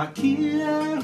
Aqui é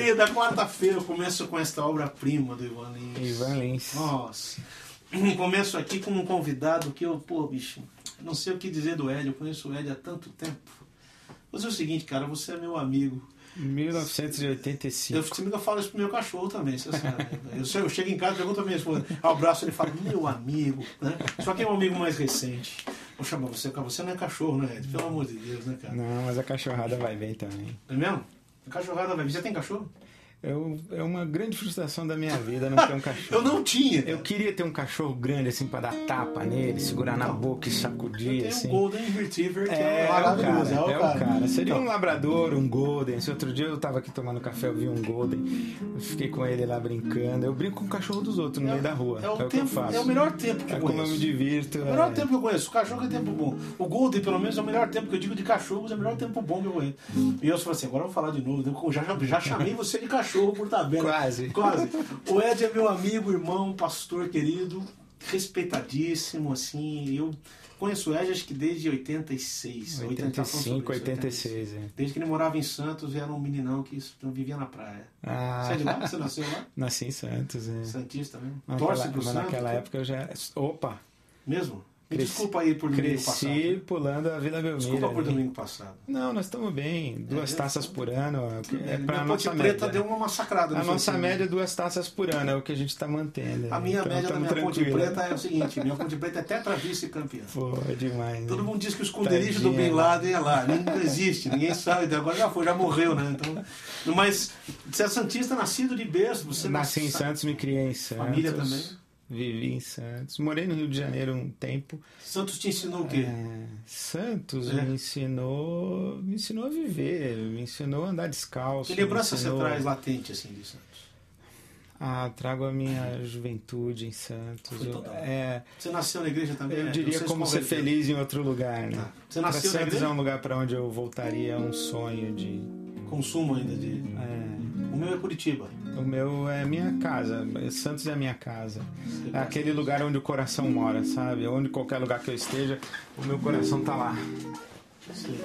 querida, quarta-feira eu começo com esta obra-prima do Ivan Lins. Ivan Lins. Nossa. Começo aqui com um convidado que eu, pô, bicho, não sei o que dizer do Hélio, eu conheço o Hélio há tanto tempo. Mas é o seguinte, cara, você é meu amigo. 1985. Eu, eu falo isso pro meu cachorro também, você sabe. Eu, chego em casa, pergunto a minha esposa, abraço, ele fala, meu amigo, né? Só que é um amigo mais recente. Vou chamar você, você não é cachorro, né, Hélio? Pelo amor de Deus, né, cara? Não, mas a cachorrada vai bem também. É mesmo? Cachorrada vir. Você tem cachorro? Eu, é uma grande frustração da minha vida não ter um cachorro. Eu não tinha. Eu queria ter um cachorro grande assim pra dar tapa nele, segurar na Não. boca e sacudir Tem assim. um Golden Retriever que É, é, é o maravilhoso. cara, é o cara. Seria Então, um labrador, um golden. Esse outro dia eu tava aqui tomando café, eu vi um golden. Eu fiquei com ele lá brincando. Eu brinco com o cachorro dos outros no meio da rua. É o, que eu tempo, faço. é o melhor tempo que É eu como eu conheço. me divirto. É o melhor é. tempo que eu conheço. O cachorro é tempo bom. O Golden, pelo menos, é o melhor tempo que eu digo de cachorros, é o melhor tempo bom que eu conheço. E eu falei assim, agora eu vou falar de novo. Eu já, já chamei você de cachorro por tabela. Quase. Quase. O Ed é meu amigo, irmão, pastor querido, respeitadíssimo, assim. Eu conheço o Ed acho que desde 86. 85, 86. é. Desde que ele morava em Santos, era um meninão que vivia na praia. Ah, Você é de lá? Você nasceu lá? nasci em Santos. É. Santista mesmo? Naquela, Torce pro mas Santos? naquela época eu já. Opa! Mesmo? Cresci- Desculpa aí por domingo Cresci passado. pulando a Vila Belmiro. Desculpa por ali. domingo passado. Não, nós estamos bem. Duas É, taças por ano. É, é pra minha nossa Ponte Preta média. deu uma massacrada. A no nossa sorteio. média é duas taças por ano, é o que a gente está mantendo. A minha Então, média da minha Ponte tranquilo. Preta é o seguinte: minha Ponte Preta é tetra vice-campeã. Pô, é demais. Todo né? mundo diz que o esconderijo do Tadinha. Bin Laden é lá. Não existe, ninguém sabe. até Agora já foi, já morreu, né? Então, mas você é Santista nascido de berço. Você Nasci em nasce- Santos, me criei em Santos. Família também? Vivi em Santos. Morei no Rio de Janeiro um tempo. Santos te ensinou o quê? É, Santos É. me ensinou me ensinou a viver, me ensinou a andar descalço. Que lembrança me você ensinou- traz latente assim de Santos? Ah, trago a minha juventude em Santos. Eu, é, Você nasceu na igreja também? eu né? diria como ser converteram. feliz em outro lugar, né? Tá. Você Pra nasceu na Santos é um lugar para onde eu voltaria, um sonho de. Consumo ainda de. é, O meu é Curitiba. O meu é minha casa, Santos é minha casa. É aquele lugar onde o coração mora, sabe? Onde qualquer lugar que eu esteja, o meu coração tá lá. Sim.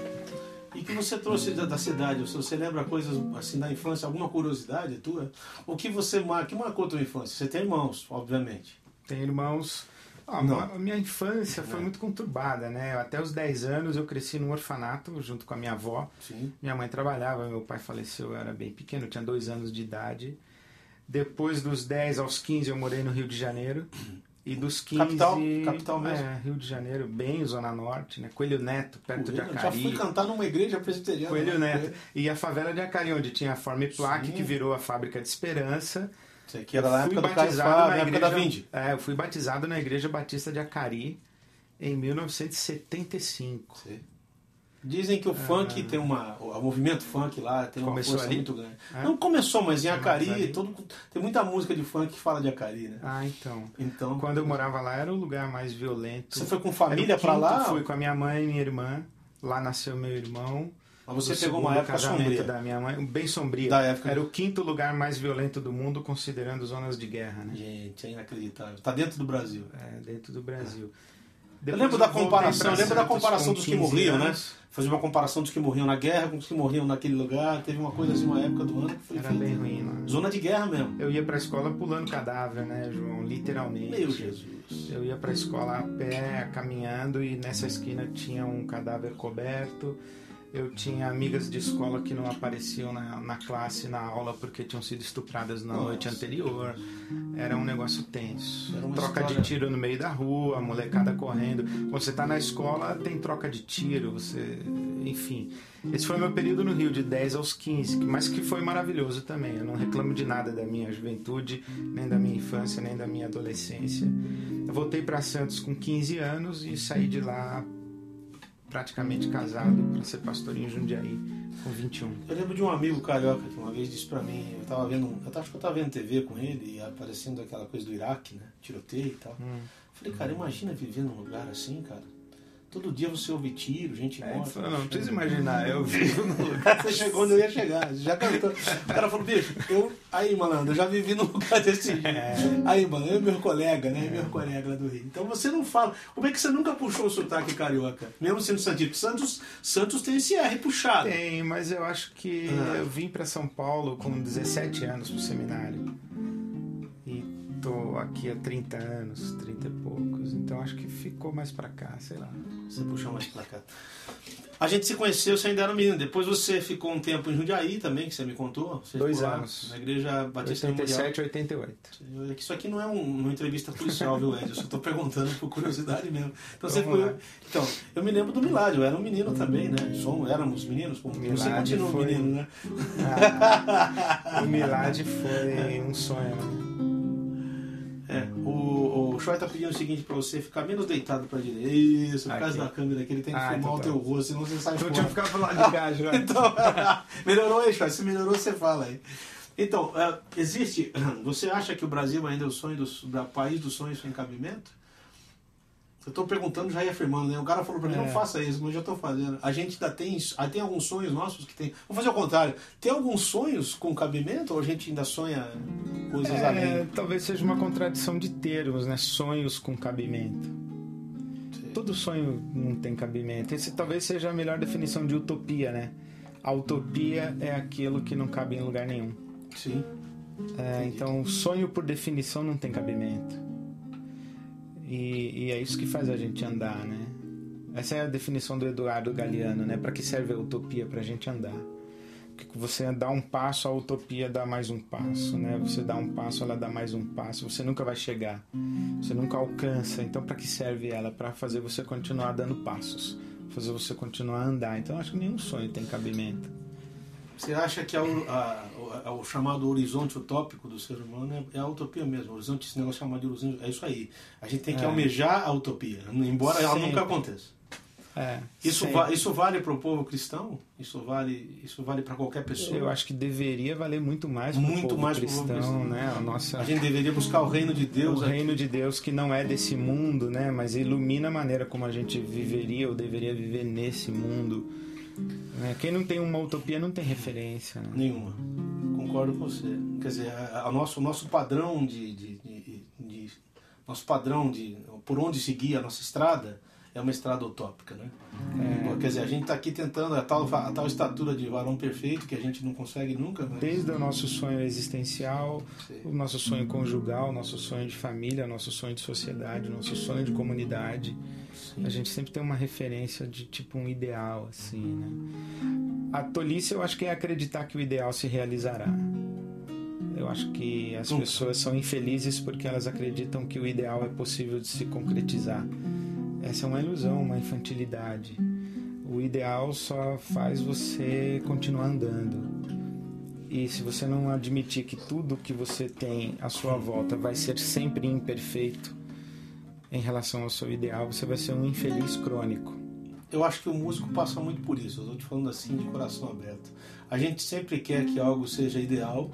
E que você trouxe da, da cidade? Você, lembra coisas assim da infância, alguma curiosidade tua? O que você mar... que marcou tua infância? Você tem irmãos, obviamente. Tem irmãos. Ah, Não. a minha infância foi Não. muito conturbada, né? Até os 10 anos eu cresci num orfanato junto com a minha avó. Sim. Minha mãe trabalhava, meu pai faleceu, eu era bem pequeno, tinha dois anos de idade. Depois dos 10 aos 15 eu morei no Rio de Janeiro. E dos 15. Capital? Capital mesmo? É, Rio de Janeiro, bem Zona Norte, né? Coelho Neto, perto de Eu já Acari. fui cantar numa igreja presbiteriana. Coelho né? Neto. E a favela de Acari, onde tinha a Forma e Plaque, Sim. que virou a fábrica de Esperança. Isso aqui era na fui época do batizado Caifás, na época igreja, da Vinde. É, eu fui batizado na Igreja Batista de Acari em 1975. Sim. Dizem que o funk tem uma. O movimento funk lá tem uma Ah. Força ali? muito grande. É? Não começou, mas em Mas Acari, ali- todo, tem muita música de funk que fala de Acari, né? Ah, então. Então. Quando eu morava lá era o lugar mais violento. Você foi com família pra quinto, lá? Fui com a minha mãe e minha irmã. Lá nasceu meu irmão. Mas você pegou uma época sombria. da minha mãe, bem sombria. Da época. Era o quinto lugar mais violento do mundo, considerando zonas de guerra, né? Gente, é inacreditável. Tá dentro do Brasil. É, dentro do Brasil. Eu Depois lembro da comparação, eu lembro da comparação com dos que 15 morriam, né? Fazer uma comparação dos que morriam na guerra com os que morriam naquele lugar. Teve uma coisa assim, uma época do ano que foi Era feita. bem ruim lá. Zona de guerra mesmo. Eu ia pra escola pulando cadáver, né, João? Literalmente. Meu Jesus. Eu ia pra escola a pé, caminhando, e nessa esquina tinha um cadáver coberto. Eu tinha amigas de escola que não apareciam na, na classe, na aula, porque tinham sido estupradas na Nossa. noite anterior. Era um negócio tenso. Troca história- de tiro no meio da rua, molecada correndo. Você tá na escola, tem troca de tiro, você. Enfim. Esse foi meu período no Rio, de 10 aos 15, mas que foi maravilhoso também. Eu não reclamo de nada da minha juventude, nem da minha infância, nem da minha adolescência. Eu voltei para Santos com 15 anos e saí de lá praticamente casado para ser pastor em Jundiaí com 21. Eu lembro de um amigo carioca que uma vez disse pra mim, eu tava vendo, eu acho que eu tava vendo TV com ele e aparecendo aquela coisa do Iraque, né? Tiroteio e tal. Hum. Falei, cara, imagina viver num lugar assim, cara. Todo dia você ouve tiro, gente É, morta. falou, não precisa imaginar, eu vivo no lugar. Você chegou onde eu ia chegar, já cantou. O cara falou, bicho, eu. Aí, malandro, eu já vivi num lugar desse jeito. É. Aí, mano, eu e meu colega, né? Meu colega lá do Rio. Então você não fala. Como é que você nunca puxou o sotaque carioca? Mesmo sendo Santista. Santos, Santos tem esse R puxado. Tem, mas eu acho que Ah. eu vim para São Paulo com 17 anos pro seminário. E tô aqui há 30 anos, 30 e poucos. Então acho que ficou mais para cá, sei lá. Você puxou mais pra cá. A gente se conheceu, você ainda era menino. Depois você ficou um tempo em Jundiaí também, que você me contou. Você Dois anos. Na igreja Batista Memorial. 87, 88. É que Isso aqui não é um- uma entrevista policial, viu, Ed? Eu só estou perguntando por curiosidade mesmo. Então, você ficou... lá. então, eu me lembro do Milad, eu era um menino também, né? Somos, éramos meninos, como você continua um foi- menino, né? Ah, o Milad foi um sonho. né? É, o, o Choi tá pedindo o seguinte pra você, ficar menos deitado pra direita. Isso, por causa da câmera que ele tem que Ah, filmar então o tá. teu rosto, senão você sai Então fora. tinha que ficar pro lado de cá, já. Então, melhorou aí, Choi? Se melhorou, você fala aí. Então, é, existe. Você acha que o Brasil ainda é o sonho do da país dos sonhos sem cabimento? Eu estou perguntando já e afirmando, né? O cara falou para mim, É. não faça isso, mas eu já estou fazendo. A gente ainda tem, ah, tem alguns sonhos nossos que tem. Vamos fazer o contrário. Tem alguns sonhos com cabimento ou a gente ainda sonha coisas É, além? talvez seja uma contradição de termos, né? Sonhos com cabimento. Todo sonho não tem cabimento. Esse talvez seja a melhor definição de utopia, né? A utopia é aquilo que não cabe em lugar nenhum. Sim. É, então, o sonho por definição não tem cabimento. E, e é isso que faz a gente andar, né? Essa é a definição do Eduardo Galeano, né? Para que serve a utopia? Para a gente andar. Porque você dá um passo, a utopia dá mais um passo, né? Você dá um passo, ela dá mais um passo. Você nunca vai chegar, você nunca alcança. Então, para que serve ela? Para fazer você continuar dando passos, fazer você continuar a andar. Então, acho que nenhum sonho tem cabimento. Você acha que a, a, a, o chamado horizonte utópico do ser humano é, é a utopia mesmo? O horizonte, esse negócio chamado de horizonte, é isso aí. A gente tem que é. almejar a utopia, embora Sempre. ela nunca aconteça. É, isso, va isso vale para o povo cristão? Isso vale, isso vale para qualquer pessoa? Eu acho que deveria valer muito mais para o povo mais cristão, cristão, né? A, nossa, a gente deveria buscar o reino de Deus. O aqui. reino de Deus que não é desse mundo, né? Mas ilumina a maneira como a gente viveria ou deveria viver nesse mundo. Né? Quem não tem uma utopia não tem referência. Né? Nenhuma. Concordo com você. Quer dizer, a nosso, o nosso padrão de, de, de, de nosso padrão de por onde seguir a nossa estrada é uma estrada utópica, né? É. Quer dizer, a gente está aqui tentando a tal, a tal estatura de varão perfeito que a gente não consegue nunca. Mas... Desde o nosso sonho existencial, Sim. o nosso sonho conjugal, o nosso sonho de família, o nosso sonho de sociedade, o nosso sonho de comunidade. Sim. A gente sempre tem uma referência de tipo um ideal, assim, né? A tolice eu acho que é acreditar que o ideal se realizará. Eu acho que as pessoas são infelizes porque elas acreditam que o ideal é possível de se concretizar. Essa é uma ilusão, uma infantilidade. O ideal só faz você continuar andando. E se você não admitir que tudo que você tem à sua volta vai ser sempre imperfeito em relação ao seu ideal, você vai ser um infeliz crônico. Eu acho que o músico passa muito por isso. Eu estou te falando assim de coração aberto. A gente sempre quer que algo seja ideal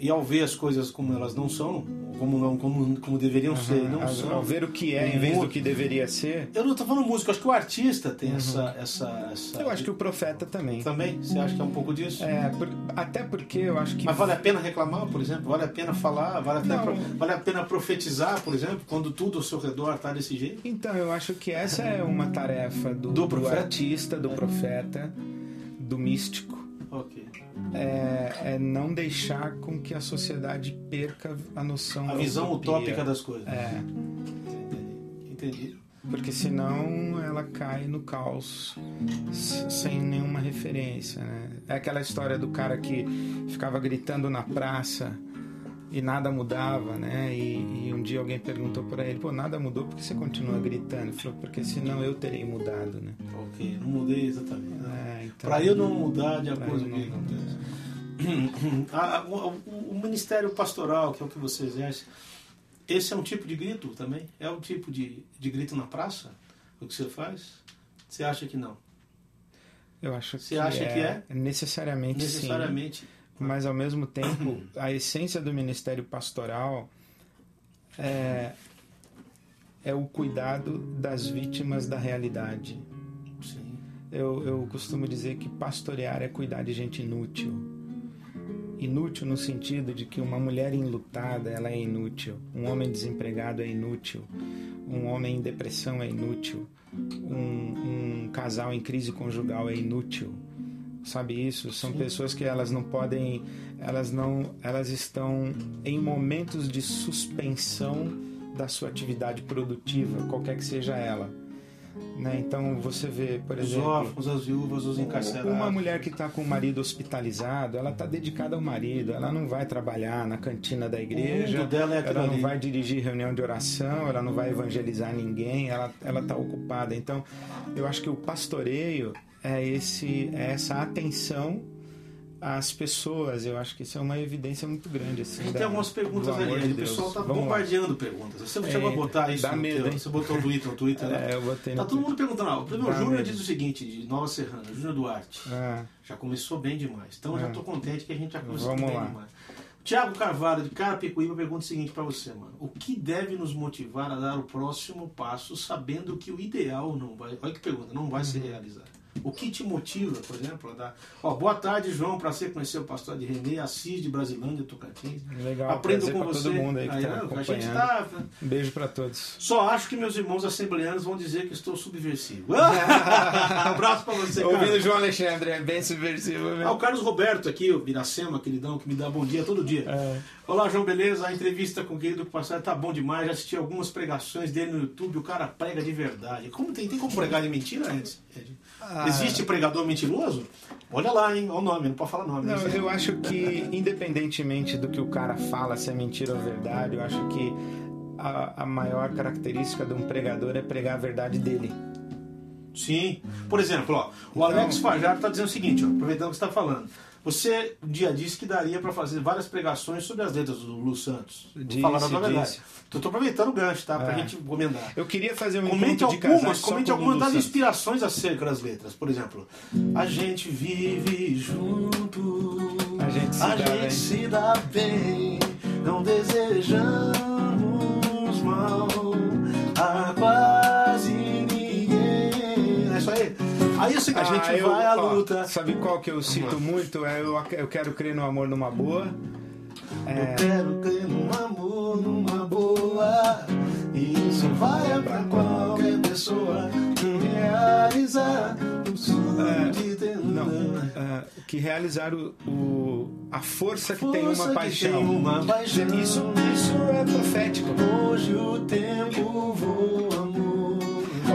e ao ver as coisas como elas não são, como não como, como deveriam uhum. ser, não ao, são. Ao ver o que é em vez do que deveria ser. Eu não estou falando músico, acho que o artista tem uhum. essa, essa, essa, Eu acho que o profeta também. Também? Você acha que é um pouco disso? É, por, até porque eu acho que. Mas vale a pena reclamar, por exemplo? Vale a pena falar? Vale a pena, pro, vale a pena profetizar, por exemplo, quando tudo ao seu redor está desse jeito? Então, eu acho que essa é uma tarefa do, do, do artista, do é. profeta, do místico. Ok é, é, não deixar com que a sociedade perca a noção a visão utópica das coisas. É. Entendi. Porque senão ela cai no caos sem nenhuma referência. Né? É aquela história do cara que ficava gritando na praça e nada mudava, né? E, e, um dia alguém perguntou para ele, pô, nada mudou, porque você continua gritando? Ele falou, porque senão eu terei mudado, né? Ok, não mudei exatamente. É, então, para eu não mudar de acordo com o que acontece. o, o, ministério pastoral, que é o que você exerce, esse é um tipo de grito também? É um tipo de, de grito na praça? O que você faz? Você acha que não? Eu acho você que acha é, que é? Necessariamente, necessariamente. sim. Mas ao mesmo tempo, a essência do ministério pastoral é, é o cuidado das vítimas da realidade. Eu, eu costumo dizer que pastorear é cuidar de gente inútil inútil no sentido de que uma mulher enlutada ela é inútil, um homem desempregado é inútil, um homem em depressão é inútil, um, um casal em crise conjugal é inútil. Sabe isso? São Sim. pessoas que elas não podem, elas não, elas estão em momentos de suspensão da sua atividade produtiva, qualquer que seja ela né? Então você vê, por exemplo. Os órfãos, as viúvas, os encarcerados. Uma mulher que está com o marido hospitalizado, ela está dedicada ao marido, ela não vai trabalhar na cantina da igreja, dela é ela não ali. vai dirigir reunião de oração, ela não vai evangelizar ninguém, ela está ocupada. Então eu acho que o pastoreio é, esse, é essa atenção as pessoas. Eu acho que isso é uma evidência muito grande. Assim, a gente da, tem algumas perguntas ali. De o pessoal está bombardeando lá. perguntas. Você é, chegou a botar isso dá no medo, teu, Você botou no Twitter, no Twitter né? É, eu botei Tá todo mundo perguntando. O Júnior diz o seguinte, de Nova Serrana, Júnior Duarte. Ah. Já começou bem demais. Então ah. já estou contente que a gente já começou Vamos bem lá. demais. Tiago Carvalho, de Carapicuíba, pergunta o seguinte para você, mano. O que deve nos motivar a dar o próximo passo sabendo que o ideal não vai... Olha que pergunta, não vai uhum. se realizar? O que te motiva, por exemplo, a dar. Ó, boa tarde, João. Prazer conhecer o pastor de Renê, Assis de Brasilândia, Tocantins. Legal, Aprendo prazer com você. todo mundo aí que Aí, tá ó, a gente tá. Um beijo pra todos. Só acho que meus irmãos assembleanos vão dizer que estou subversivo. Abraço pra você, cara. Ouvindo o João Alexandre, é bem subversivo Ah, mesmo. o Carlos Roberto aqui, o Biracema, queridão, que me dá bom dia todo dia. É. Olá, João, beleza? A entrevista com o querido pastor tá bom demais. Já assisti algumas pregações dele no YouTube. O cara prega de verdade. Como tem, tem como pregar de mentira? Ed? Ah. Existe pregador mentiroso? Olha lá, hein? Olha o nome, não pode falar nome. Não, eu acho que, independentemente do que o cara fala, se é mentira ou verdade, eu acho que a, a maior característica de um pregador é pregar a verdade dele. Sim. Por exemplo, ó, o Então- Alex Fajardo está dizendo o seguinte, ó, aproveitando o que você está falando. Você um dia disse que daria para fazer várias pregações sobre as letras do Lu Santos. Disse, falar a verdade. tô aproveitando o gancho, tá? Pra É. gente comentar. Eu queria fazer um Comente algumas, comente algumas das Santos. inspirações acerca das letras. Por exemplo, a gente vive junto, A gente se a dá gente bem. se dá bem, não desejamos mal Aí assim, a gente Ah, eu- vai à ó, luta. Sabe qual que eu cito muito? É eu, eu quero crer no amor numa boa. É, Eu quero crer num amor, numa boa. E isso vai pra qualquer pessoa realizar o sonho de ter não, é, que realizar o, o- a força que tem Força uma que paixão. tem uma paixão. Isso, isso é profético. Hoje o tempo voa, amor.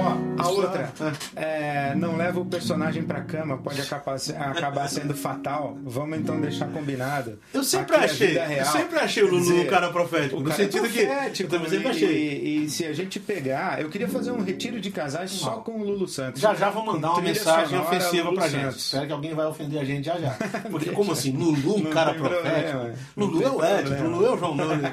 Ó, a outra, é, não leva o personagem pra cama, pode acabar, se- acabar sendo fatal. Vamos então deixar combinado. Eu sempre Aqui é achei, vida eu sempre achei o Lulu dizer, um cara profético. o no cara é sentido que. Eu profético, também sempre e- achei. E, se a gente pegar, eu queria fazer um retiro de casais só com o Lulu Santos. Já já vou mandar uma mensagem ofensiva Lulu pra gente. Santos. Espero que alguém vai ofender a gente já já. Porque como assim? Lulu, um cara profético? problema, não Lulu é o Ed. Lulu é o João Nani.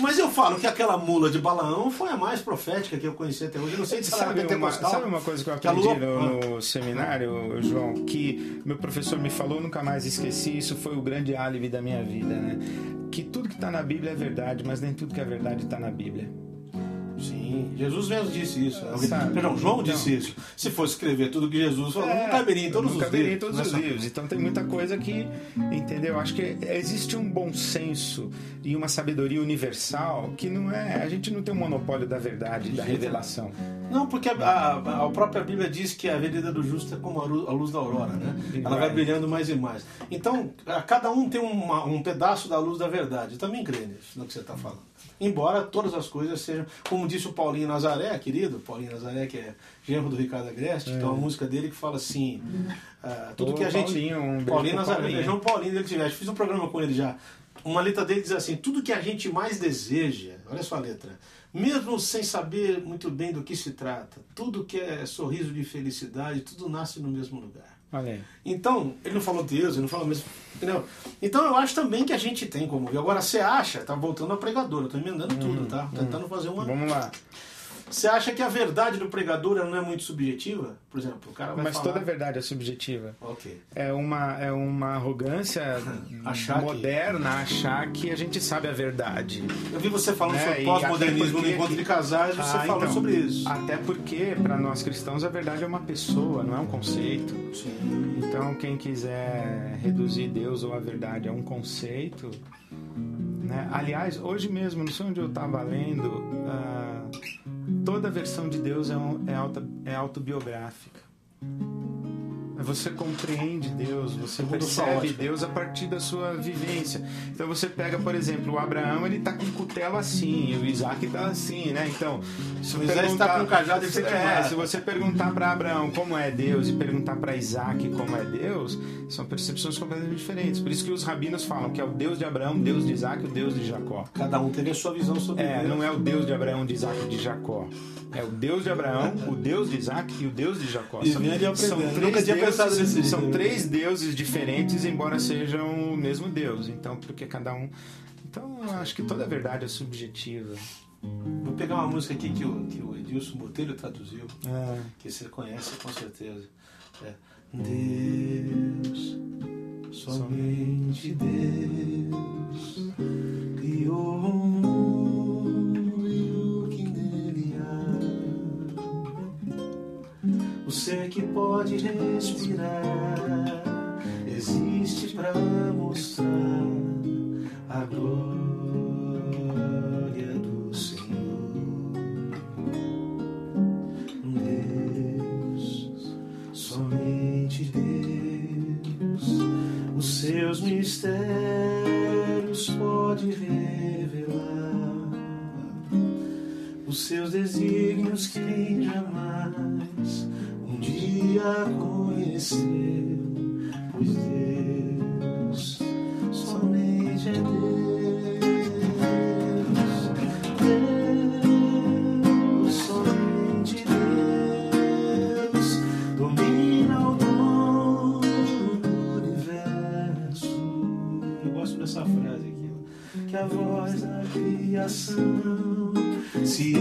Mas eu falo que aquela mula de Balaão foi a mais profética que eu conheci até hoje. Eu não sei se ela Sabe uma, sabe uma coisa que eu aprendi Lulu- no, no seminário, João, que meu professor me falou, nunca mais esqueci, isso foi o grande álibi da minha vida, né? Que tudo que está na Bíblia é verdade, mas nem tudo que é verdade está na Bíblia. Sim, Jesus mesmo disse isso. Sabe? Perdão, João Então- disse isso. Se fosse escrever tudo que Jesus falou, não caberia em todos não os caberia livros. em todos né, os livros. Então tem muita coisa que, entendeu? Acho que existe um bom senso e uma sabedoria universal que não é. A gente não tem o monopólio da verdade, da revelação. Não, porque a, a- a própria Bíblia diz que a avenida do justo é como a lu- a luz da aurora, né? Ela vai brilhando mais e mais. Então, cada um tem uma- um pedaço da luz da verdade. Eu também creio nisso, no que você está falando. Embora todas as coisas sejam, como disse o Paulinho Nazaré, querido, Paulinho Nazaré, que é genro do Ricardo Agreste, tem uma música dele que fala assim: ah, tudo Ô, que a gente. Paulinho, um Paulinho Nazaré, Paulinho. beijão Paulinho dele tivesse. Fiz um programa com ele já. Uma letra dele diz assim: tudo que a gente mais deseja, olha só a letra, mesmo sem saber muito bem do que se trata, tudo que é sorriso de felicidade, tudo nasce no mesmo lugar. Então, ele não falou Deus, ele não falou mesmo. Entendeu? Então eu acho também que a gente tem como ver. Agora, você acha, tá voltando a pregadora, eu tô emendando tudo, tá? Tentando fazer uma. Vamos lá. Você acha que a verdade do pregador não é muito subjetiva? Por exemplo, o cara vai Mas falar. toda verdade é subjetiva. Ok. É uma, é uma arrogância Achar que- moderna achar que a gente sabe a verdade. Eu vi você falando É, sobre pós-modernismo no encontro que- de casais, você Ah, falou então, sobre isso. Até porque, para nós cristãos, a verdade é uma pessoa, não é um conceito. Sim. Então, quem quiser reduzir Deus ou a verdade a um conceito. Né? Aliás, hoje mesmo, não sei onde eu estava lendo, ah, toda versão de Deus é, um- é, auto, é autobiográfica. Você compreende Deus, você sua percebe. Deus a partir da sua vivência. Então você pega, por exemplo, o Abraão, ele tá com o cutelo assim, o Isaac tá assim, né? Então, se O Isaac tá com o cajado você é, se você perguntar para Abraão como é Deus e perguntar para Isaac como é Deus, são percepções completamente diferentes. Por isso que os rabinos falam que é o Deus de Abraão, o Deus de Isaac e o Deus de Jacó. Cada um teve a sua visão sobre É, Deus. não é o Deus de Abraão, de Isaac e de Jacó. É o Deus de Abraão, o Deus de Isaac e o Deus de Jacó. E vinha de aprender. Nunca tinha deuses, são três deuses diferentes, embora sejam o mesmo Deus. Então, porque cada um. Então, eu acho que toda verdade é subjetiva. Vou pegar uma música aqui que o, que o Edilson Botelho traduziu, É. que você conhece com certeza. É Deus, somente Deus, criou o ser que pode respirar existe para mostrar a glória do Senhor. Deus, somente Deus, os seus mistérios pode revelar. Os seus desígnios quem jamais um dia conheceu, pois Deus somente é Deus. Deus, somente Deus, domina o dono do universo. Eu gosto dessa frase aqui, que a voz da criação se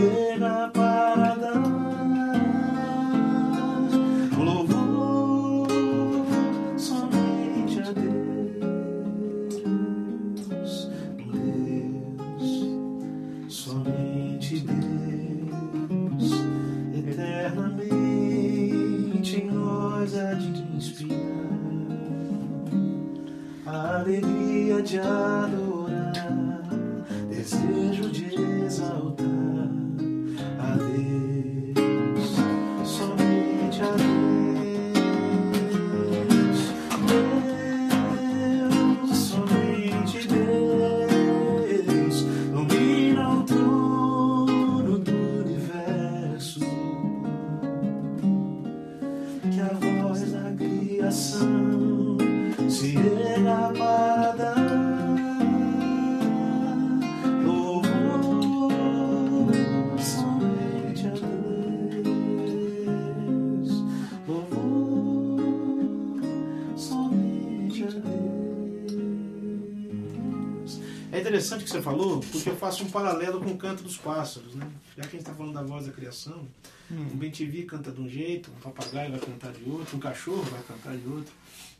falou, porque eu faço um paralelo com o canto dos pássaros, né? Já que a gente está falando da voz da criação, Hum. um bem-te-vi canta de um jeito, um papagaio vai cantar de outro, um cachorro vai cantar de outro.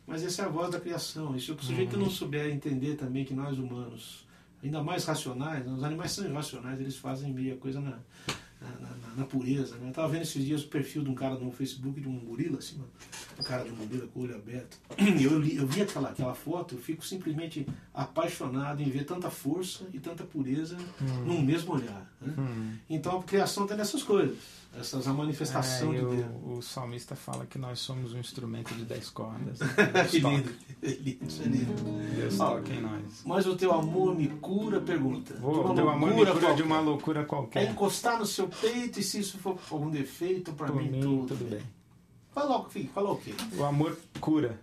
Mas essa é a voz da criação. E se o sujeito não souber entender também que nós humanos, ainda mais racionais, né, os animais são irracionais, eles fazem meia coisa na, na, na- na pureza. Né? Eu estava vendo esses dias o perfil de um cara no Facebook, de um gorila, assim, mano, um cara de um gorila com o olho aberto. Eu, li- eu vi aquela, aquela foto, eu fico simplesmente apaixonado em ver tanta força e tanta pureza num mesmo olhar. Né? Hum. Então a criação tem nessas coisas, essas a manifestação É, de o, Deus. o salmista fala que nós somos um instrumento de dez cordas. que Deus lindo, que lindo, é lindo. Deus Ó, toca em nós. Mas o teu amor me cura, pergunta. De Vou, uma teu amor me cura de qualquer. uma loucura É qualquer. encostar no seu peito e se isso for algum defeito, pra Por mim, mim, tudo, tudo bem. Fala, o- filho, fala o quê? O amor cura.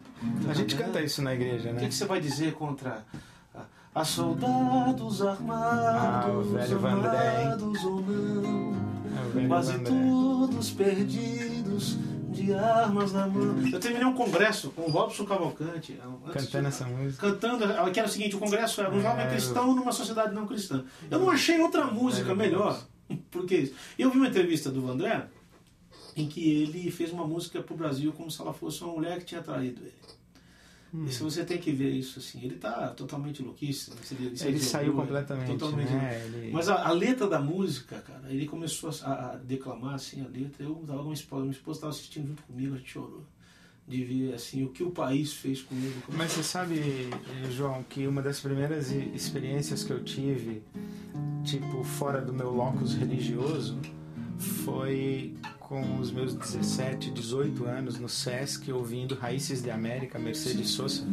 A gente canta isso na igreja, O que, né? que você vai dizer contra a, a soldados armados, Ah, o velho Vandré, ou não? É quase todos perdidos de armas na mão. Eu terminei um congresso com o Robson Cavalcante. antes Cantando de- essa música. Cantando, que era o seguinte, o congresso era um É, jovem cristão numa sociedade não cristã. Eu não achei outra música Velho melhor. Por que isso? Eu vi uma entrevista do Vandré em que ele fez uma música pro Brasil como se ela fosse uma mulher que tinha traído ele. Hum. E se você tem que ver isso assim, ele tá totalmente louquíssimo. Ele, Ele se saiu completamente, totalmente né? Ele- mas a, a letra da música, cara, ele começou a, a declamar assim a letra. Eu tava com minha esposa, minha esposa estava assistindo junto comigo, a gente chorou. De ver assim o que o país fez comigo. Mas você sabe, eh, João, que uma das primeiras experiências que eu tive, tipo, fora do meu locus religioso, foi com os meus 17, 18 anos no Sesc, ouvindo Raízes de América, Mercedes Sosa.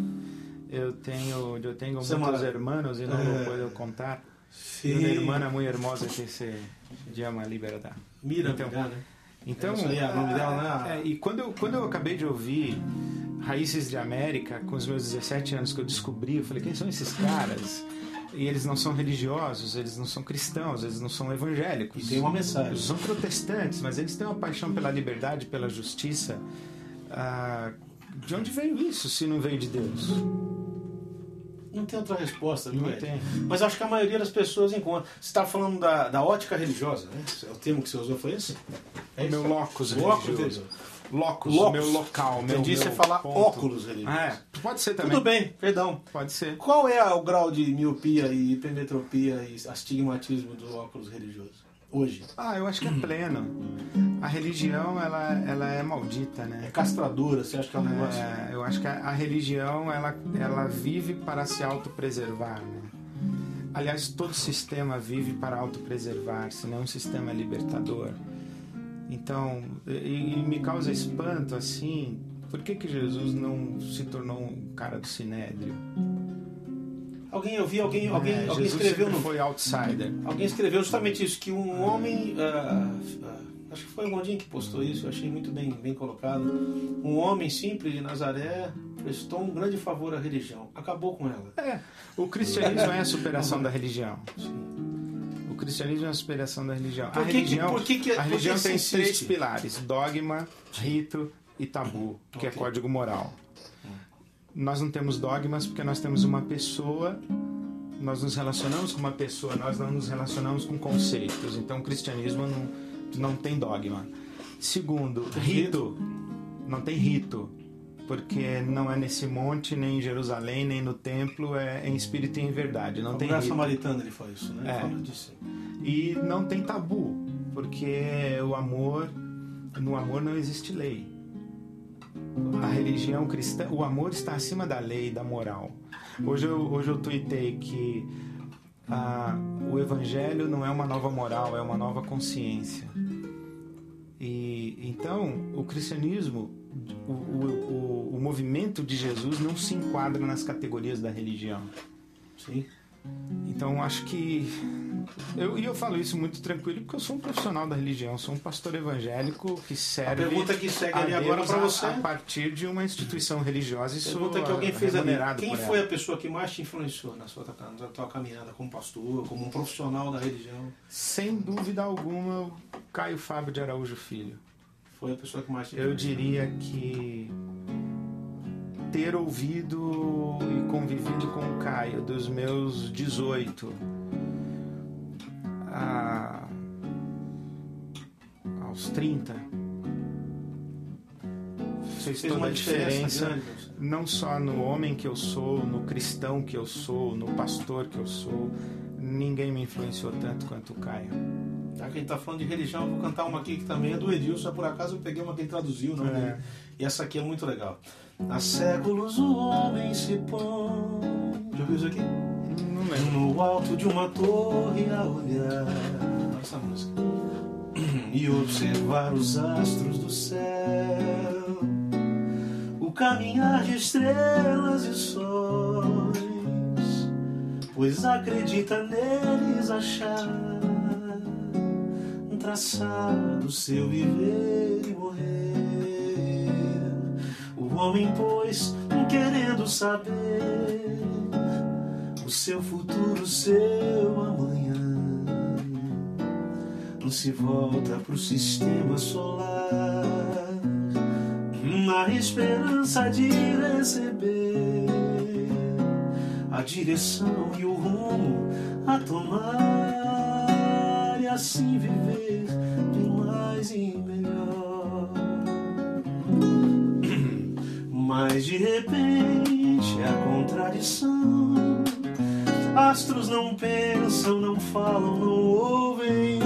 Eu tenho, eu tenho Você muitos hermanos e não É. puedo contar. Sim. Uma irmã muito hermosa que se chama Liberdade. Mira, Então- né? Então, Isso aí, o nome dela, né? é, e quando eu, quando eu acabei de ouvir Raízes de América, com os meus 17 anos que eu descobri, eu falei, quem são esses caras? E eles não são religiosos, eles não são cristãos, eles não são evangélicos. E tem uma mensagem. Eles são protestantes, mas eles têm uma paixão pela liberdade, pela justiça. Ah, de onde veio isso, se não veio de Deus? Não tem outra resposta, viu, Não tem. Mas acho que a maioria das pessoas encontra. Você está falando da, da ótica religiosa, né? O termo que você usou foi esse? É meu locus Locus religioso. religioso. Locus, Locus. meu local, meu Entendi meu você falar ponto. óculos. Ah, é. Pode ser também. Tudo bem, perdão. Pode ser. Qual é o grau de miopia e hipermetropia e astigmatismo do óculos religioso? Hoje. Ah, eu acho que é pleno. A religião, ela, ela é maldita, É né? castradora, você acha que é um negócio. É, eu acho que a, a religião, ela, ela vive para se autopreservar, né? Aliás, todo sistema vive para autopreservar-se, não é um sistema libertador. Então, e, e me causa espanto, assim, por que, que Jesus não se tornou um cara do sinédrio? Alguém, eu vi alguém, alguém, É, alguém escreveu no, foi outsider. Alguém escreveu justamente isso, que um homem. ah, ah, acho que foi o Gondim que postou isso, eu achei muito bem, bem colocado. Um homem simples de Nazaré prestou um grande favor à religião, acabou com ela. É, o cristianismo é a superação da religião. Sim. O cristianismo é a superação da religião. Por a que que- religião, por que que- a que religião tem insiste? três pilares: dogma, rito e tabu, que é Ok. código moral. Nós não temos dogmas porque nós temos uma pessoa, nós nos relacionamos com uma pessoa, nós não nos relacionamos com conceitos. Então o cristianismo não, não tem dogma. Segundo, rito. Não tem rito. Porque não é nesse monte, nem em Jerusalém, nem no templo, é em espírito e em verdade. Não A tem mulher samaritana ele faz isso, né? É. fala disso. E não tem tabu, porque o amor, no amor não existe lei. A religião cristã, o amor está acima da lei, da moral. Hoje eu, hoje eu tuitei que ah, o evangelho não é uma nova moral, é uma nova consciência. E então o cristianismo, o, o, o, movimento de Jesus não se enquadra nas categorias da religião. Sim. Então acho que eu, e eu falo isso muito tranquilo porque eu sou um profissional da religião, sou um pastor evangélico que A serve pergunta que segue a ali agora para a- você. a, partir de uma instituição religiosa e sou Pergunta que alguém fez ali. Quem foi ela. a pessoa que mais te influenciou na sua, na tua caminhada como pastor, como um profissional da religião? Sem dúvida alguma, o Caio Fábio de Araújo Filho. Foi a pessoa que mais Eu diria que ter ouvido e convivido com o Caio dos meus 18 a- aos 30 fez, toda uma a diferença você. não só no homem que eu sou, no cristão que eu sou, no pastor que eu sou. Ninguém me influenciou tanto quanto o Caio. Já que a gente tá falando de religião, eu vou cantar uma aqui que também é do Edilson. Por acaso eu peguei uma que ele traduziu, não É. E essa aqui é muito legal. Há séculos o homem se põe. Já ouviu isso aqui? Não lembro. No alto de uma torre a olhar. Olha essa música. E observar os astros do céu. O caminhar de estrelas e sóis. Pois acredita neles achar um traçado seu viver e morrer. O homem, pois, querendo saber o seu futuro, seu amanhã. Não se volta pro sistema solar na esperança de receber a direção e o rumo a tomar assim viver bem mais e melhor. Mas de repente a contradição. Astros não pensam, não falam, não ouvem,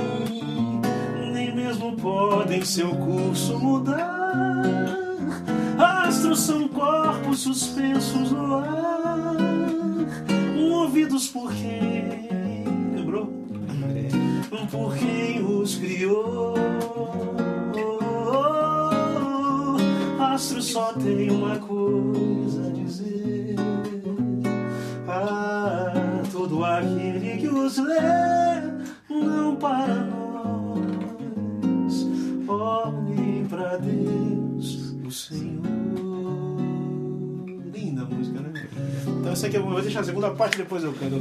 nem mesmo podem seu curso mudar. Astros são corpos suspensos no ar, movidos por quem? Por quem os criou. Astro só tem uma coisa a dizer. Ah, todo aquele que os lê, não para nós, olhem para Deus, o Senhor. Então essa aqui eu vou deixar a segunda parte depois eu canto.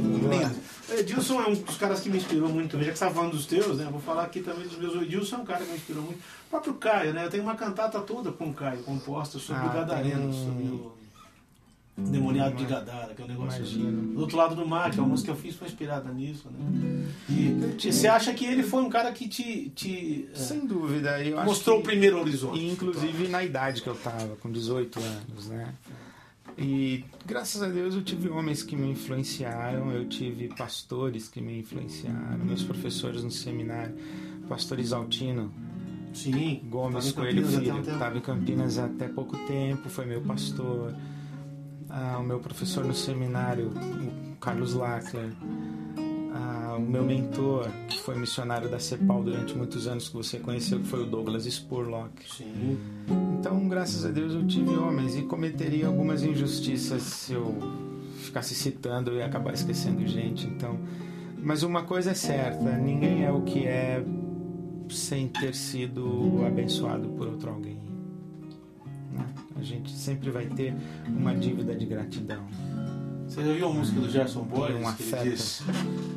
Edilson é um dos caras que me inspirou muito também. Já que você estava falando dos teus, né? Eu Vou falar aqui também dos meus. O Edilson é um cara que me inspirou muito. O próprio Caio, né? Eu tenho uma cantata toda com o Caio, composta sobre Ah, o Gadareno, sobre o Demoniado de Gadara, que é um negócio Imagino. do outro lado do mar, que é uma música que eu fiz foi inspirada nisso, né? E você acha que ele foi um cara que te, te é, Sem dúvida. Eu mostrou que- o primeiro horizonte? Inclusive na idade que eu tava, com 18 anos, né? E graças a Deus eu tive homens que me influenciaram, eu tive pastores que me influenciaram, meus professores no seminário, pastor Isaltino, Sim. Gomes Coelho Campinas Filho, que estava em Campinas até pouco tempo, foi meu pastor. Ah, o meu professor no seminário, o Carlos Lackler. Ah, o meu mentor, que foi missionário da CEPAL durante muitos anos, que você conheceu, que foi o Douglas Spurlock. Sim. Então, graças a Deus, eu tive homens e cometeria algumas injustiças se eu ficasse citando e acabar esquecendo gente. Então, mas uma coisa é certa: ninguém é o que é sem ter sido abençoado por outro alguém. né? A gente sempre vai ter uma dívida de gratidão. Você já viu a música do Gerson Boys? Um que ele diz,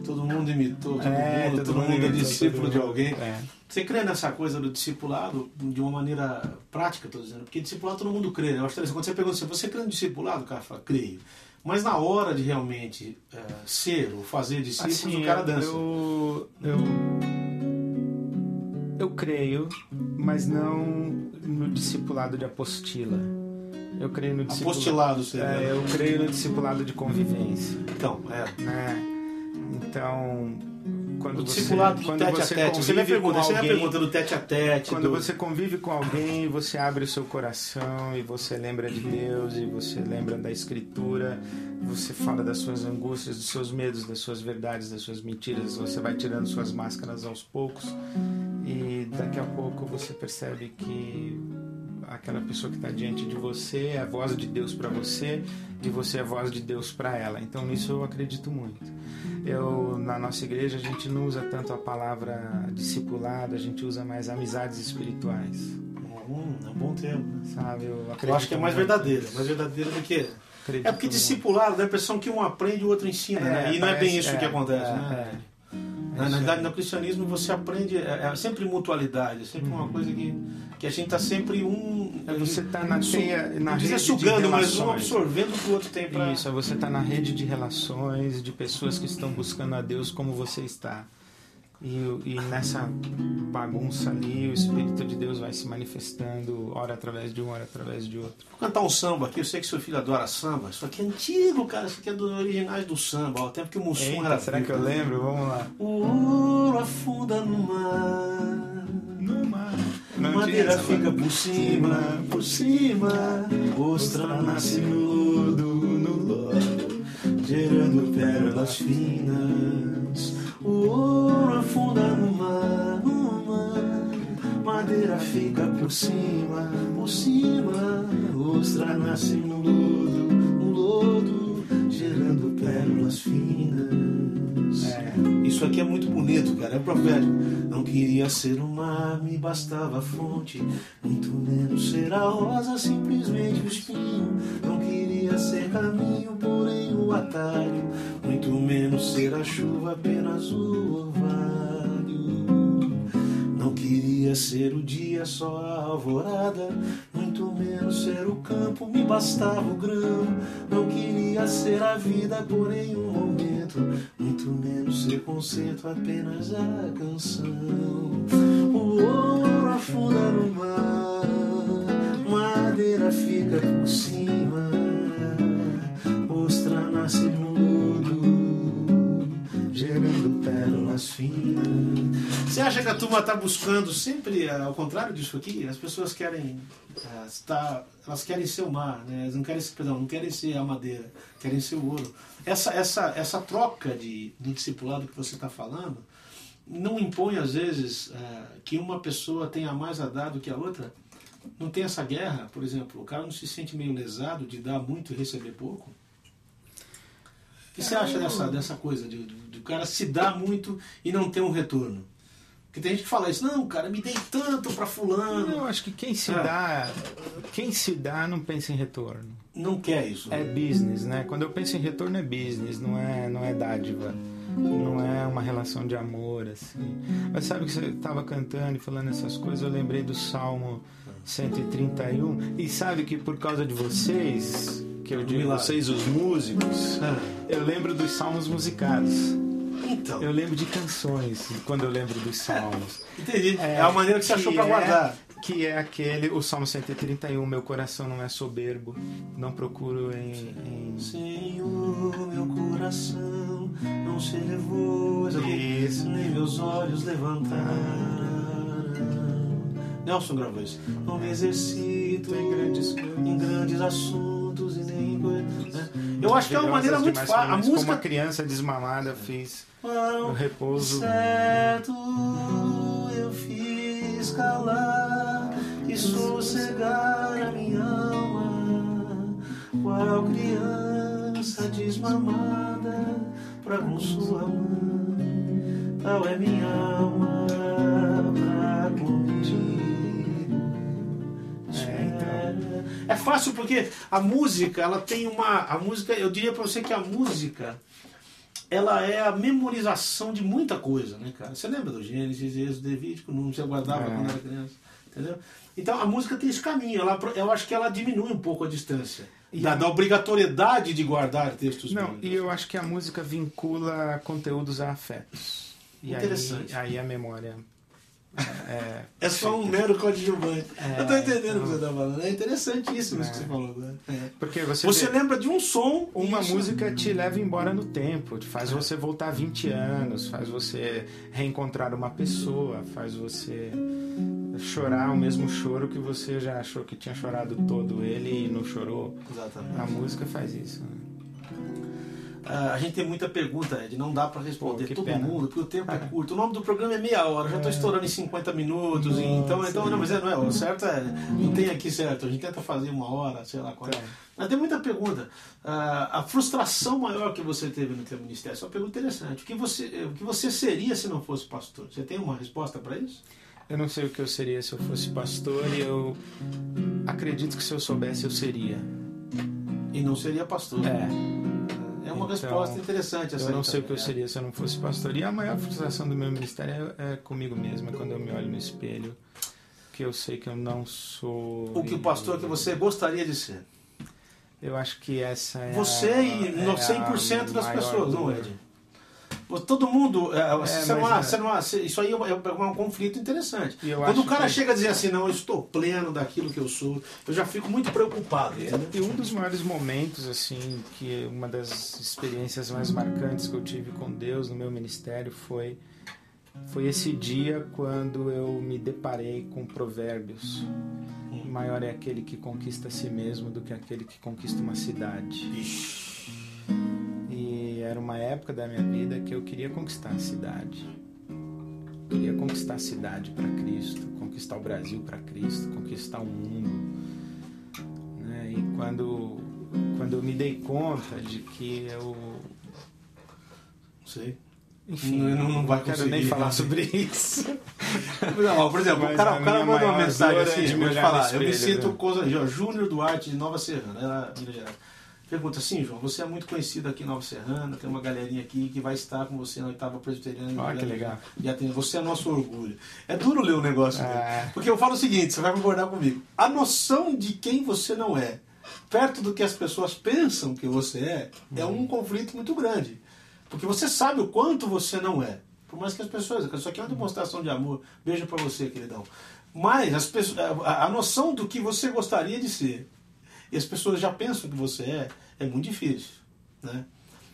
todo mundo imitou, todo É, mundo, todo, mundo é imitou, discípulo todo de mundo- alguém. É. Você crê nessa coisa do discipulado de uma maneira prática, estou dizendo? Porque discipulado todo mundo crê. Né? Eu acho interessante. Quando você pergunta assim, você crê no discipulado? O cara fala, creio. Mas na hora de realmente é, ser ou fazer discípulos, Assim, o cara dança. Eu, eu, eu creio, mas não no discipulado de apostila. Eu creio no discipulado. Apostilado seria. É, eu creio no discipulado de convivência, Então, é. né? Então, quando O você discipulado do quando tete a você tete. Você me convive pergunta, com você me alguém- pergunta do tete a tete. Quando do... você convive com alguém, você abre o seu coração e você lembra de Deus e você lembra da Escritura, você fala das suas angústias, dos seus medos, das suas verdades, das suas mentiras, você vai tirando suas máscaras aos poucos e daqui a pouco você percebe que aquela pessoa que está diante de você é a voz de Deus para você e você é a voz de Deus para ela. Então nisso eu acredito muito. Eu na nossa igreja a gente não usa tanto a palavra discipulado, a gente usa mais amizades espirituais, Hum, é um bom termo. sabe? Eu, Eu acho que é mais muito verdadeiro. nisso. Mais verdadeiro do que. Acredito É porque discipulado dá a impressão que um aprende e o outro ensina, né? E não é bem isso que é, acontece, é, né? Na verdade, no cristianismo você aprende, é, é sempre mutualidade, é sempre uma coisa que, que a gente está sempre um. É você tá na teia, na rede sugando, de mas um relações. absorvendo o que o outro tem para. Isso, é você estar na rede de relações, de pessoas que estão buscando a Deus como você está. E, e nessa bagunça ali, o Espírito de Deus vai se manifestando, ora através de um, ora através de outro. Vou cantar um samba aqui, eu sei que seu filho adora samba. Isso aqui é antigo, cara. Isso aqui é dos originais do samba, ao tempo que o Mussum era. Eita, será vivo. que eu lembro? Vamos lá. O ouro afunda no mar. No mar. Não Madeira essa fica por cima, por cima, ostra nasce no lodo, no lodo, gerando pérolas finas. O ouro afunda no mar, no mar, madeira fica por cima, por cima, ostra nasce no lodo, no lodo, gerando pérolas finas. É. Isso aqui é muito bonito, cara, é profético. Não queria ser o mar, me bastava a fonte. Muito menos ser a rosa, simplesmente o espinho. Não queria ser caminho, porém o atalho. Muito menos ser a chuva, apenas o orvalho. Queria ser o dia, só a alvorada. Muito menos ser o campo, me bastava o grão. Não queria ser a vida, porém um momento. Muito menos ser concerto, apenas a canção. O ouro afunda no mar, madeira fica por cima, ostra nasce lodo, gerando pérolas finas. Você acha que a turma está buscando sempre eh, ao contrário disso aqui? As pessoas querem eh, estar, elas querem ser o mar, né? Elas não querem, ser- perdão, não querem ser a madeira, querem ser o ouro. Essa essa essa troca de, de discipulado que você está falando não impõe às vezes eh, que uma pessoa tenha mais a dar do que a outra. Não tem essa guerra, por exemplo, o cara não se sente meio lesado de dar muito e receber pouco. O que você acha dessa, dessa coisa de, de, de o cara se dar muito e não ter um retorno? Porque tem gente que fala isso, não, cara, me dei tanto pra fulano. Eu acho que quem se É. dá, quem se dá não pensa em retorno. Não quer isso. É business, né? Quando eu penso em retorno é business, não é, não é dádiva. Não é uma relação de amor, assim. Mas sabe que você estava cantando e falando essas coisas, eu lembrei do Salmo 131. E sabe que por causa de vocês, que eu digo vocês, os músicos, Ah, eu lembro dos salmos musicados. Então, Eu lembro de canções quando eu lembro dos salmos. entendi. É, a maneira que você achou pra é- guardar. Que é aquele, o Salmo 131, meu coração não é soberbo, não procuro em. em... Senhor, meu coração não se elevou, Isso. nem meus olhos levantaram Nelson gravou isso. Não me exercito em grandes, em grandes assuntos e nem. Né? Eu acho que é uma maneira muito fácil. A música. Como uma criança desmamada fiz no repouso. Certo, eu fiz calar e sossegar a minha alma, qual criança desmamada pra com sua mãe, tal é minha alma fácil porque a música, ela tem uma. A música, eu diria pra você que a música ela é a memorização de muita coisa, né, cara? Você lembra do Gênesis, Êxodo, Levítico, não se aguardava é. quando era criança, entendeu? Então a música tem esse caminho, ela, eu acho que ela diminui um pouco a distância. Da, da, obrigatoriedade de guardar textos Não, bíblicos. e eu acho que a música vincula conteúdos a afetos. E Interessante. Aí, aí a memória é, é só um mero coadjuvante. É, eu tô entendendo o que você está falando. É interessantíssimo é. isso que você falou. Né? É. Porque você, você vê, lembra de um som. Uma isso. música te leva embora no tempo, te faz você voltar 20 anos, faz você reencontrar uma pessoa, faz você chorar o mesmo choro que você já achou que tinha chorado todo ele e não chorou. Exatamente. A música faz isso. Né? Uh, a gente tem muita pergunta, Ed, não dá para responder Pô, todo pena. mundo, porque o tempo é curto. O nome do programa é meia hora, já estou é. estourando em 50 minutos, Nossa, então, então não, mas é, não é, o certo é, não tem aqui certo, a gente tenta fazer uma hora, sei lá qual é. Mas tem muita pergunta. Uh, a frustração maior que você teve no teu ministério, essa é uma pergunta interessante. O que você, o que você seria se não fosse pastor? Você tem uma resposta para isso? Eu não sei o que eu seria se eu fosse pastor e eu acredito que se eu soubesse eu seria. E não seria pastor. É. É uma então, resposta interessante essa Eu não sei o que eu é. seria se eu não fosse pastor. E a maior frustração do meu ministério é, é comigo mesmo, é quando eu me olho no espelho, que eu sei que eu não sou. O que o pastor que você gostaria de ser? Eu acho que essa é. Você a, e é 100% das pessoas, não é? Todo mundo. É, você não há, você não há, isso aí é, é um conflito interessante. Quando o cara que... chega a dizer assim, não, eu estou pleno daquilo que eu sou, eu já fico muito preocupado. E um dos maiores momentos, assim, que uma das experiências mais marcantes que eu tive com Deus no meu ministério foi foi esse dia quando eu me deparei com provérbios. Maior é aquele que conquista a si mesmo do que aquele que conquista uma cidade. Ixi era uma época da minha vida que eu queria conquistar a cidade. queria conquistar a cidade para Cristo, conquistar o Brasil para Cristo, conquistar o mundo. Né? E quando, quando eu me dei conta de que eu. Sei. Enfim, não, não vai quero nem falar sobre isso. Não, por exemplo, Mas o cara, o cara manda uma mensagem assim, de me falar, eu me sinto coisa. Júnior Duarte de Nova Serrana, era Minas Gerais. Pergunta assim, João, você é muito conhecido aqui em Nova Serrana, tem uma galerinha aqui que vai estar com você na oitava presbiteriana. Ah, que legal. Você é nosso orgulho. É duro ler o negócio é. Porque eu falo o seguinte, você vai concordar comigo. A noção de quem você não é, perto do que as pessoas pensam que você é, é um conflito muito grande. Porque você sabe o quanto você não é. Por mais que as pessoas. Isso aqui é uma demonstração de amor. Beijo para você, queridão. Mas as pessoas, a, a noção do que você gostaria de ser e as pessoas já pensam que você é, é muito difícil. Né?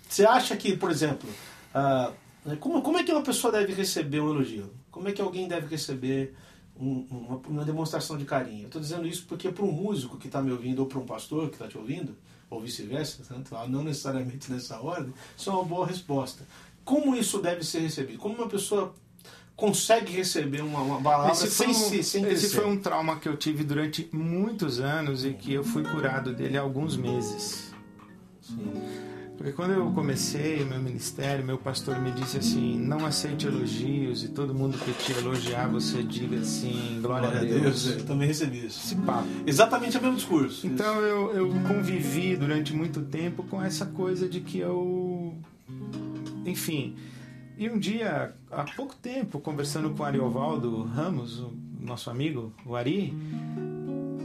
Você acha que, por exemplo, ah, né, como, como é que uma pessoa deve receber um elogio? Como é que alguém deve receber um, uma, uma, demonstração de carinho? Eu estou dizendo isso porque para um músico que está me ouvindo ou para um pastor que está te ouvindo, ou vice-versa, não necessariamente nessa ordem, isso é uma boa resposta. Como isso deve ser recebido? Como uma pessoa consegue receber uma, uma palavra esse sem, um, se, sem Esse foi um trauma que eu tive durante muitos anos e que eu fui curado dele há alguns meses. Sim. Porque quando eu comecei o meu ministério, meu pastor me disse assim: não aceite elogios e todo mundo que te elogiar, você diga assim, glória, glória a Deus. Deus. Eu também recebi isso. Esse papo. Exatamente o mesmo discurso. Então eu, eu convivi durante muito tempo com essa coisa de que eu. Enfim e um dia, há pouco tempo, conversando com o Ariovaldo Ramos, o nosso amigo, o Ari,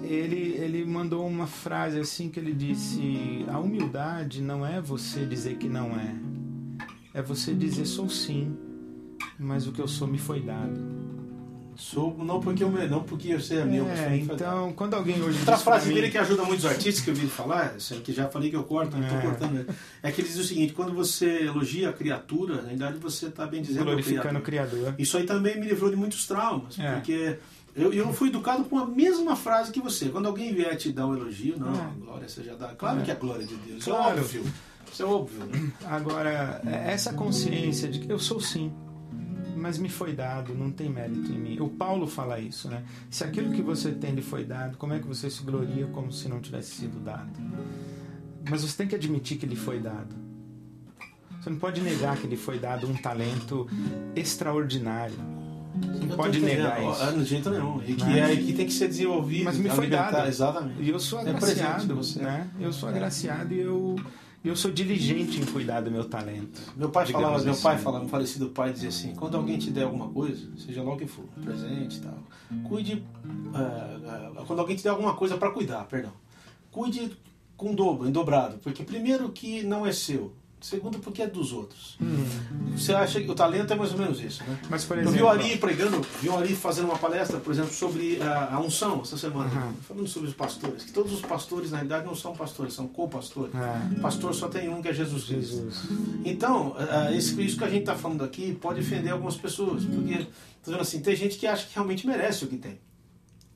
ele, ele mandou uma frase assim que ele disse: A humildade não é você dizer que não é, é você dizer sou sim, mas o que eu sou me foi dado. Sou, não porque eu não porque você é meu. É, então, quando alguém hoje. Outra frase mim... dele que ajuda muitos artistas que eu ouvi falar, que já falei que eu corto, não estou é. cortando, é que ele diz o seguinte: quando você elogia a criatura, na verdade você está bem dizendo glorificando o Criador. Isso aí também me livrou de muitos traumas, é. porque Eu, eu fui educado com a mesma frase que você. Quando alguém vier te dar um elogio, não, É. glória seja dada. Claro É. que é a glória de Deus. Isso Claro. é óbvio. Isso é óbvio. né? Agora, é essa consciência de que eu sou sim, mas me foi dado, não tem mérito em mim. O Paulo fala isso, né? Se aquilo que você tem lhe foi dado, como é que você se gloria como se não tivesse sido dado? Mas você tem que admitir que lhe foi dado. Você não pode negar que lhe foi dado um talento extraordinário. Você não pode negar isso. De jeito nenhum. E que, é, que tem que ser desenvolvido. Mas me foi dado. Exatamente. E eu sou É agraciado, você. né? Eu sou agraciado e eu, eu sou diligente em cuidar do meu talento. Meu pai falava, meu assim. pai falava, meu falecido pai dizia assim, quando alguém te der alguma coisa, seja lá o que for, um presente e tal, cuide, ah, ah, quando alguém te der alguma coisa para cuidar, perdão, cuide com dobro, em dobrado, porque primeiro que não é seu, segundo porque é dos outros. Você acha que o talento é mais ou menos isso, né? Mas, por Eu exemplo, vi o Ari pregando, vi o Ari fazendo uma palestra, por exemplo, sobre a, a unção essa semana, Uhum. falando sobre os pastores, que todos os pastores na realidade não são pastores, são co-pastores. É. Pastor só tem um que é Jesus Cristo. Jesus. Então, ah, isso, isso que a gente está falando aqui pode ofender algumas pessoas, porque, dizendo assim, tem gente que acha que realmente merece o que tem.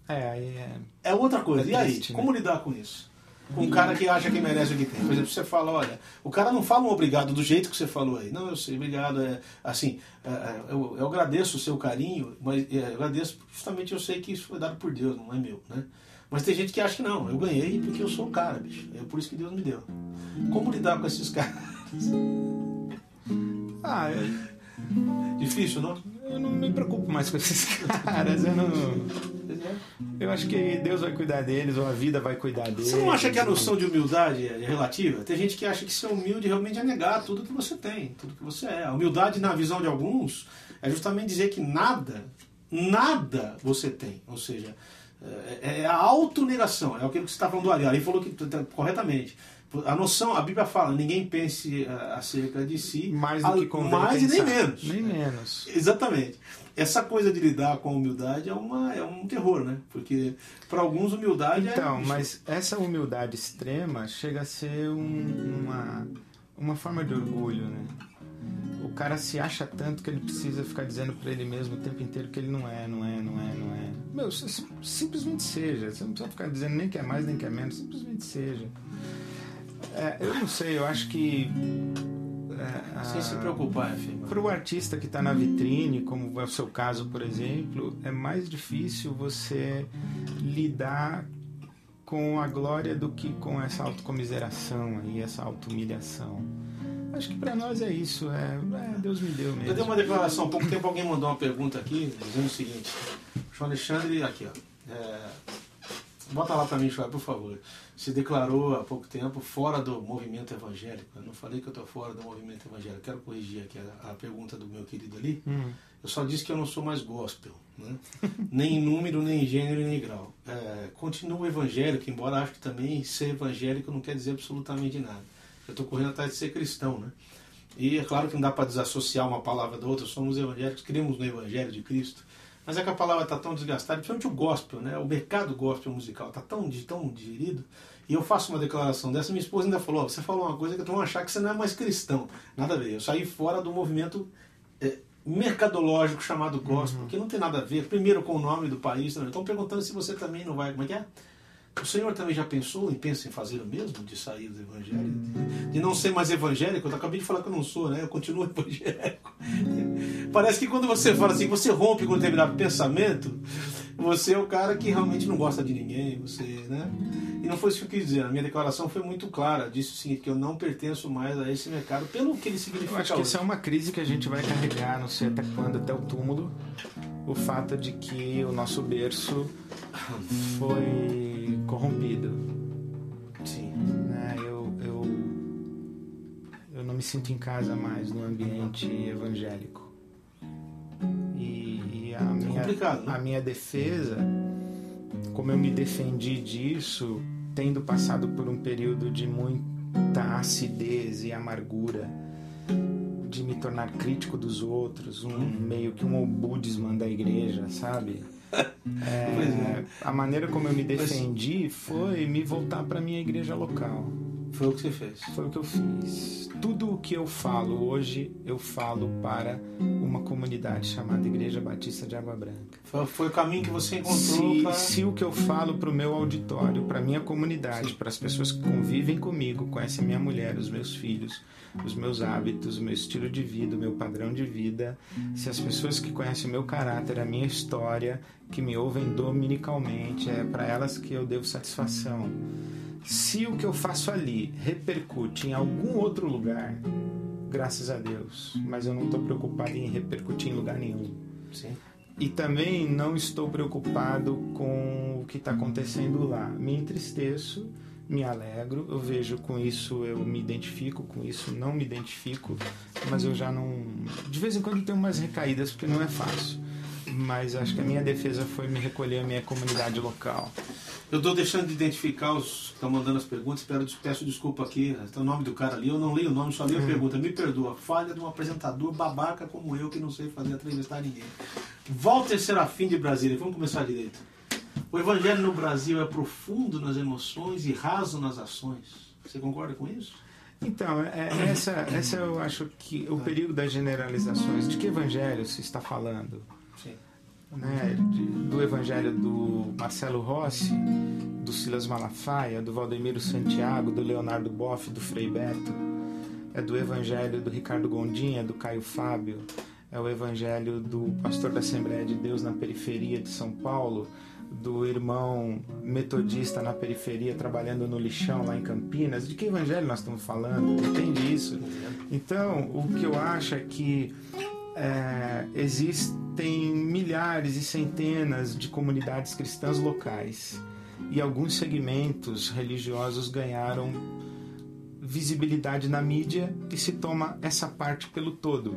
É, aí é. É outra coisa. É e aí, triste, né? como lidar com isso? Com um cara que acha que merece o que tem. Por exemplo, você fala, olha, o cara não fala um obrigado do jeito que você falou aí. Não, eu sei, obrigado. É, assim, é, é, eu, eu agradeço o seu carinho, mas é, eu agradeço justamente eu sei que isso foi dado por Deus, não é meu, né? Mas tem gente que acha que não, eu ganhei porque eu sou o cara, bicho. É por isso que Deus me deu. Como lidar com esses caras? Ah, eu, Difícil, não? eu não me preocupo mais com esses caras. Eu, não, é. Eu acho que Deus vai cuidar deles, ou a vida vai cuidar deles. Você não acha que a noção de humildade é relativa? Tem gente que acha que ser humilde realmente é negar tudo que você tem, tudo que você é. A humildade, na visão de alguns, é justamente dizer que nada, nada você tem. Ou seja, é é a autonegação. É aquilo que você está falando do Ari. Ari falou que corretamente. A noção, a Bíblia fala, ninguém pense ah, acerca de si mais do que convém mais e nem pensar. menos. Nem menos. Exatamente. Essa coisa de lidar com a humildade é, uma, é um terror, né? Porque para alguns humildade é. Então, mas essa humildade extrema chega a ser um- uma, uma forma de orgulho, né? O cara se acha tanto que ele precisa ficar dizendo pra ele mesmo o tempo inteiro que ele não é, não é, não é, não é. Meu, sim- simplesmente seja. Você não precisa ficar dizendo nem que é mais nem que é menos, simplesmente seja. É, eu não sei, eu acho que. É, Sem se a- preocupar, enfim. para o artista que está na vitrine, como é o seu caso, por exemplo, é mais difícil você lidar com a glória do que com essa autocomiseração e essa auto-humilhação. Acho que para nós é isso, é, é, Deus me deu Eu dei mesmo. uma declaração, há pouco tempo alguém mandou uma pergunta aqui, dizendo o seguinte, João Alexandre, aqui ó, é, bota lá para mim, João, por favor, se declarou há pouco tempo fora do movimento evangélico, eu não falei que eu estou fora do movimento evangélico, quero corrigir aqui a, a pergunta do meu querido ali, Hum, eu só disse que eu não sou mais gospel, né? nem em número, nem em gênero, nem em grau. É, continuo evangélico, embora acho que também ser evangélico não quer dizer absolutamente nada. Eu estou correndo atrás de ser cristão, né? E é claro que não dá para desassociar uma palavra da outra, somos evangélicos, cremos no evangelho de Cristo. Mas é que a palavra está tão desgastada, principalmente o gospel, né? O mercado gospel musical está tão, tão digerido. E eu faço uma declaração dessa, minha esposa ainda falou, "Ó, você falou uma coisa que vão achar que você não é mais cristão. Nada a ver, eu saí fora do movimento é, mercadológico chamado gospel, que não tem nada a ver, primeiro com o nome do país. Não. Estão perguntando se você também não vai. Como é que é? O senhor também já pensou e pensa em fazer o mesmo, de sair do evangelho? De não ser mais evangélico? Eu acabei de falar que eu não sou, né? Eu continuo evangélico. Parece que quando você fala assim, você rompe com um determinado pensamento, você é o cara que realmente não gosta de ninguém, você, né? E não foi isso que eu quis dizer. A minha declaração foi muito clara. Disse o seguinte, que eu não pertenço mais a esse mercado, pelo que ele significa Eu acho que hoje. isso é uma crise que a gente vai carregar, não sei até quando, até o túmulo. O fato de que o nosso berço foi corrompido. Sim. né? Eu, eu, eu não me sinto em casa mais no ambiente evangélico. A, minha, complicado, né? a minha defesa, como eu me defendi disso, tendo passado por um período de muita acidez e amargura, de me tornar crítico dos outros, um, meio que um obudisman da igreja, sabe? É, é. a maneira como eu me defendi foi me voltar para minha igreja local. Foi o que você fez. Foi o que eu fiz. Tudo o que eu falo hoje, eu falo para uma comunidade chamada Igreja Batista de Água Branca. Foi, foi o caminho que você encontrou Se, pra... se o que eu falo para o meu auditório, para minha comunidade, para as pessoas que convivem comigo, conhecem a minha mulher, os meus filhos, os meus hábitos, o meu estilo de vida, o meu padrão de vida, se as pessoas que conhecem o meu caráter, a minha história, que me ouvem dominicalmente, é para elas que eu devo satisfação. Se o que eu faço ali repercute em algum outro lugar, graças a Deus, mas eu não estou preocupado em repercutir em lugar nenhum. Sim. E também não estou preocupado com o que está acontecendo lá. Me entristeço, me alegro, eu vejo com isso, eu me identifico com isso, não me identifico, mas eu já não. De vez em quando tenho umas recaídas porque não é fácil. Mas acho que a minha defesa foi me recolher à minha comunidade local. Eu estou deixando de identificar os que estão mandando as perguntas. Espero, peço desculpa aqui. Tem o nome do cara ali. Eu não leio o nome, só leio a pergunta. Me perdoa. Falha de um apresentador babaca como eu que não sei fazer entrevistar ninguém. Walter Serafim de Brasília. Vamos começar direito. O evangelho no Brasil é profundo nas emoções e raso nas ações. Você concorda com isso? Então, é, essa, essa eu acho que o período das generalizações. De que evangelho se está falando? Né, de, do evangelho do Marcelo Rossi, do Silas Malafaia, do Valdemiro Santiago, do Leonardo Boff, do Frei Beto, é do evangelho do Ricardo Gondinha, do Caio Fábio, é o evangelho do pastor da Assembleia de Deus na periferia de São Paulo, do irmão metodista na periferia trabalhando no lixão lá em Campinas. De que evangelho nós estamos falando? Entende isso? Então, o que eu acho é que é, existem milhares e centenas de comunidades cristãs locais e alguns segmentos religiosos ganharam visibilidade na mídia e se toma essa parte pelo todo.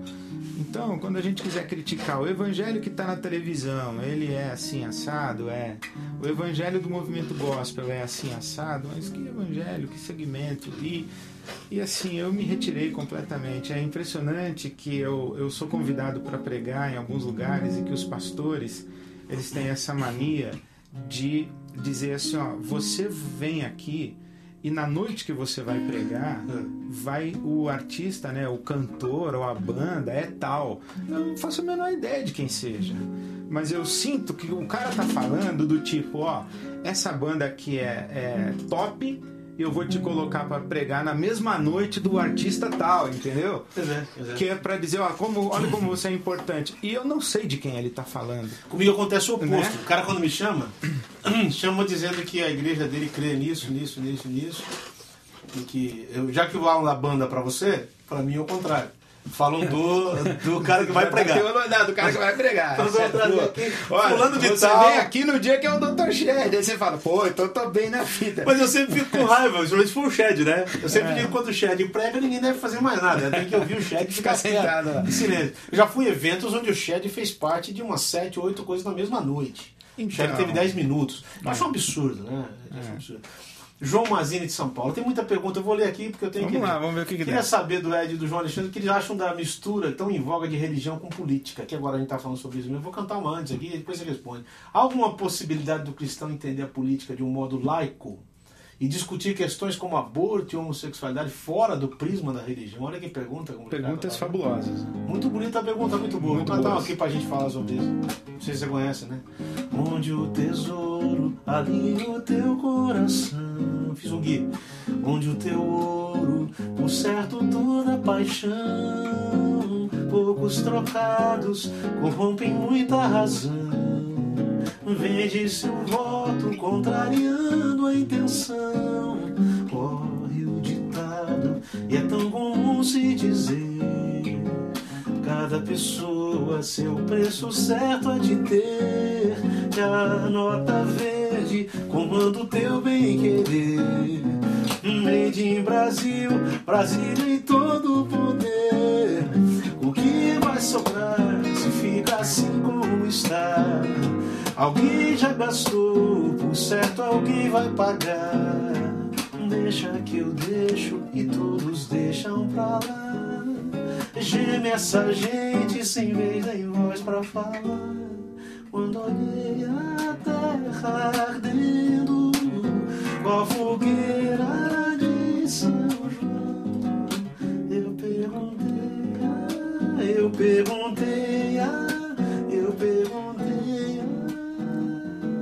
Então, quando a gente quiser criticar o evangelho que está na televisão, ele é assim assado, é. O evangelho do movimento gospel é assim assado, mas que evangelho, que segmento? E, e assim, eu me retirei completamente. É impressionante que eu, eu sou convidado para pregar em alguns lugares e que os pastores, eles têm essa mania de dizer assim, ó, você vem aqui e na noite que você vai pregar, vai o artista, né, o cantor ou a banda é tal. Eu não faço a menor ideia de quem seja. Mas eu sinto que o cara tá falando do tipo, ó, essa banda aqui é, é top, eu vou te colocar para pregar na mesma noite do artista tal, entendeu? Pois é, pois é. Que é para dizer, ó, como, olha como você é importante. E eu não sei de quem ele tá falando. Comigo acontece o oposto. Né? O cara quando me chama, chama dizendo que a igreja dele crê nisso, nisso, nisso, nisso. E que eu, já que falam da banda pra você, pra mim é o contrário. Falam do, do cara que vai pregar. Tem o do cara que vai pregar. Então, vou trazer aqui, de você tal. vem aqui no dia que é o Dr. Shed. Aí você fala, pô, então eu tô bem na vida. Mas eu sempre fico com raiva, principalmente for o Shed, né? Eu sempre É. digo quando o Shed prega, ninguém deve fazer mais nada. Tem que ouvir o Shed e ficar sentado lá. silêncio. Eu já fui em eventos onde o Shed fez parte de umas 7, 8 coisas na mesma noite. O Shed Então. teve 10 minutos. Eu acho É. um absurdo, né? Eu acho um absurdo. João Mazini de São Paulo. Tem muita pergunta, eu vou ler aqui porque eu tenho Vamos que. lá, vamos ver o que que Queria dá. saber do Ed e do João Alexandre o que eles acham da mistura tão em voga de religião com política, que agora a gente está falando sobre isso mesmo. Eu vou cantar uma antes aqui e depois você responde. Há alguma possibilidade do cristão entender a política de um modo laico e discutir questões como aborto e homossexualidade fora do prisma da religião? Olha que pergunta. complicada, Perguntas né? fabulosas. Muito bonita a pergunta, muito boa. Muito Vou boas. aqui pra gente falar sobre isso. Não sei se você conhece, né? Onde o tesouro, ali o teu coração. Fiz um guia. Onde o teu ouro, por certo toda paixão. Poucos trocados corrompem muita razão. Vende seu voto contrariando a intenção. Corre o ditado e é tão comum se dizer. Cada pessoa seu preço certo há de ter. Que a nota verde comanda o teu bem querer. Made in Brasil, Brasil em todo o poder. O que vai sobrar se fica assim como está? Alguém já gastou, por certo alguém vai pagar. Deixa que eu deixo e todos deixam pra lá. Geme essa gente sem vez nem voz pra falar. Quando olhei a terra ardendo, com a fogueira de São perguntei, ah, eu perguntei. ah.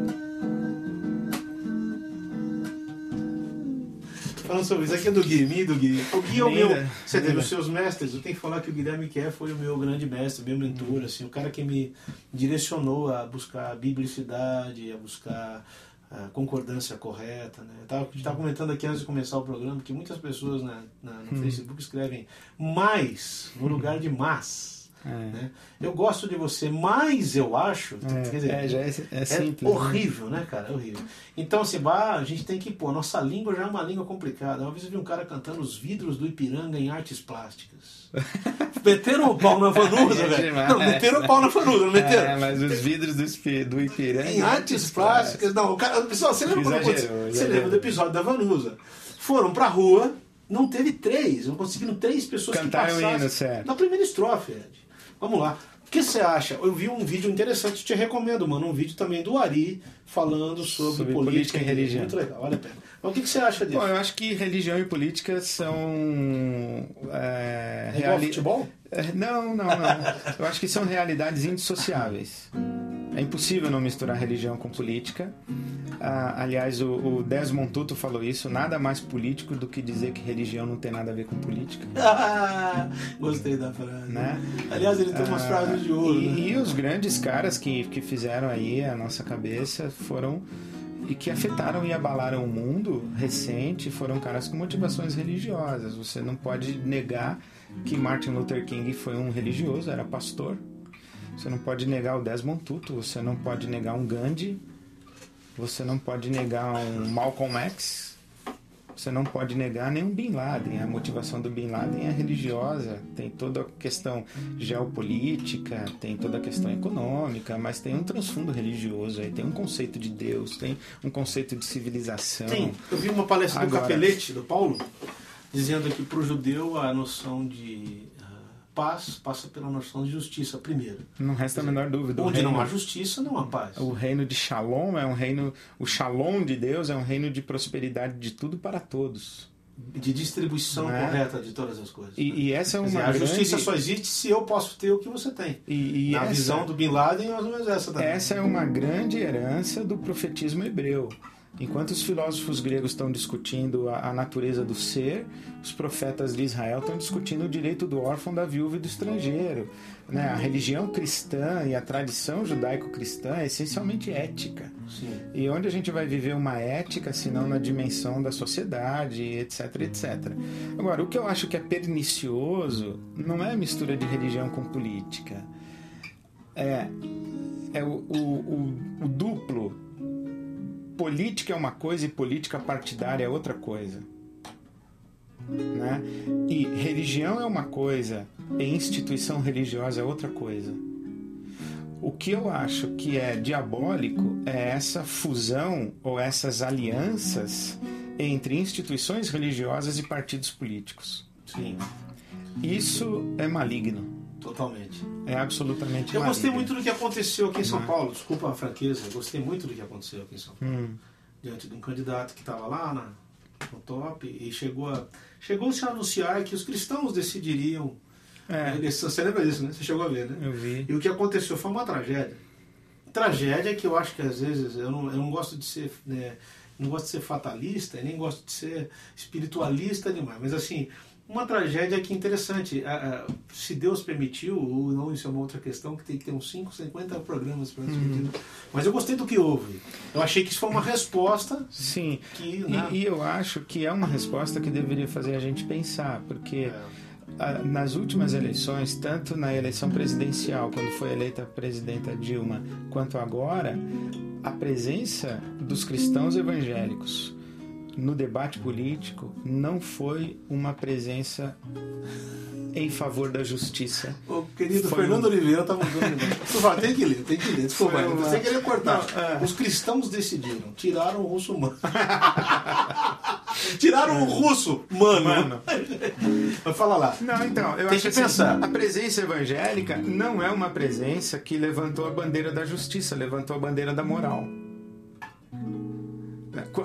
Falando sobre isso, aqui é do Guilherme, do Guilherme. O Gui é o meu. Linda, Você teve os seus mestres. Eu tenho que falar que o Guilherme Kerr foi o meu grande mestre, meu mentor, assim, o cara que me direcionou a buscar biblicidade, a buscar a concordância correta. Né? Eu a gente estava comentando aqui antes de começar o programa que muitas pessoas na, na- no Facebook escrevem mais no lugar de mas. É. Né? Eu gosto de você, mas eu acho. quer dizer, É, já é, é é simples. né? horrível, né, cara? É horrível. Então, assim, bah, a gente tem que pôr. Nossa língua já é uma língua complicada. Uma vez eu vi um cara cantando os vidros do Ipiranga em artes plásticas. meteram o pau na vanusa, É velho. Não, meteram o pau na vanusa, não meteram. É, mas os vidros do, do Ipiranga. Em artes plásticas. Não, o cara. Pessoal, você lembra quando Exagerou, aconteceu? Você exagerou. lembra do episódio da Vanusa? Foram pra rua, não teve três, não conseguiram três pessoas Cantaram que passassem. hino, certo. Na primeira estrofe, Ed. Vamos lá. O que você acha? Eu vi um vídeo interessante, te recomendo, mano. Um vídeo também do Ari falando sobre, Sobre política, política e religião. Muito legal, vale a pena. Mas o que você acha disso? Bom, eu acho que religião e política são. É, É igual reali- futebol? É, Não, não, não. Eu acho que são realidades indissociáveis. É impossível não misturar religião com política. Ah, aliás, o, o Desmond Tutu falou isso. Nada mais político do que dizer que religião não tem nada a ver com política. Ah, gostei da frase. Né? Aliás, ele tem umas Ah, frases de ouro. E, né? e os grandes caras que, que fizeram aí a nossa cabeça foram e que afetaram e abalaram o mundo recente foram caras com motivações religiosas. Você não pode negar que Martin Luther King foi um religioso, era pastor. Você não pode negar o Desmond Tutu, você não pode negar um Gandhi, você não pode negar um Malcolm X, você não pode negar nenhum Bin Laden. A motivação do Bin Laden é religiosa, tem toda a questão geopolítica, tem toda a questão econômica, mas tem um transfundo religioso aí, tem um conceito de Deus, tem um conceito de civilização. Sim, eu vi uma palestra do Agora- Capelete, do Paulo, dizendo que para o judeu a noção de paz passa pela noção de justiça primeiro. Não resta a menor dúvida. Onde não reino- há justiça, não há paz. O reino de Shalom é um reino, o Shalom de Deus é um reino de prosperidade de tudo para todos. De distribuição Né? correta de todas as coisas. E, e essa é uma dizer, a grande... justiça só existe se eu posso ter o que você tem. E, e Na essa, visão do Bin Laden, mais ou menos essa também. essa é uma grande herança do profetismo hebreu. Enquanto os filósofos gregos estão discutindo a, a natureza do ser, os profetas de Israel estão discutindo o direito do órfão, da viúva e do estrangeiro. Né? A religião cristã e a tradição judaico-cristã é essencialmente ética. Sim. E onde a gente vai viver uma ética, se não na dimensão da sociedade, etc, etc. Agora, o que eu acho que é pernicioso não é a mistura de religião com política. É, é o, o, o, o duplo. Política é uma coisa e política partidária é outra coisa. Né? E religião é uma coisa e instituição religiosa é outra coisa. O que eu acho que é diabólico é essa fusão ou essas alianças entre instituições religiosas e partidos políticos. Sim, Isso é maligno. Totalmente. É absolutamente Eu gostei muito do que aconteceu aqui em São Paulo, desculpa a franqueza, eu gostei muito do que aconteceu aqui em São Paulo. Hum, Diante de um candidato que estava lá na, no top e chegou a, chegou-se a anunciar que os cristãos decidiriam a é, eleição. Você lembra disso, né? Você chegou a ver, né? eu vi. E o que aconteceu foi uma tragédia. Tragédia que eu acho que às vezes eu não, eu não gosto de ser. né, não gosto de ser fatalista, nem gosto de ser espiritualista demais. Mas assim, uma tragédia que é interessante. Se Deus permitiu, ou não, isso é uma outra questão, que tem que ter uns 5, 50 programas para discutir. Mas eu gostei do que houve. Eu achei que isso foi uma resposta Sim. que. E, né, e eu acho que é uma resposta que deveria fazer a gente pensar, porque ah, nas últimas eleições, tanto na eleição presidencial, quando foi eleita a presidenta Dilma, quanto agora, a presença dos cristãos evangélicos no debate político não foi uma presença em favor da justiça. O querido Foi Fernando um- Oliveira mandando. Por favor, tem que ler, tem que ler. Desculpa, uma- sem querer cortar. Não, é. Os cristãos decidiram, tiraram o russo mano. tiraram o russo mano. Mano. Fala lá. Não, então, eu Tem acho que assim, pensar. a presença evangélica não é uma presença que levantou a bandeira da justiça, levantou a bandeira da moral.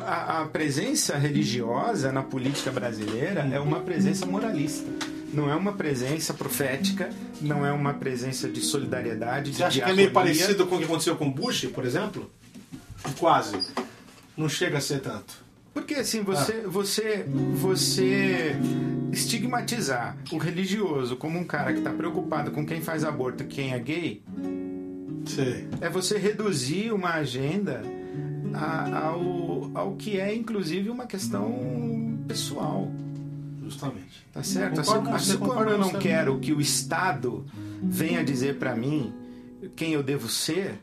A, a presença religiosa na política brasileira é uma presença moralista. não é uma presença profética, não é uma presença de solidariedade, Você de acha que é meio diaconia. parecido com o que aconteceu com Bush, por exemplo? Quase. Não chega a ser tanto. Porque assim, você, você, você estigmatizar o religioso como um cara que está preocupado com quem faz aborto e quem é gay, Sei. é você reduzir uma agenda a- ao, ao que é inclusive uma questão pessoal. Justamente. Tá certo? Assim, assim como eu não você. quero que o Estado venha dizer para mim quem eu devo ser,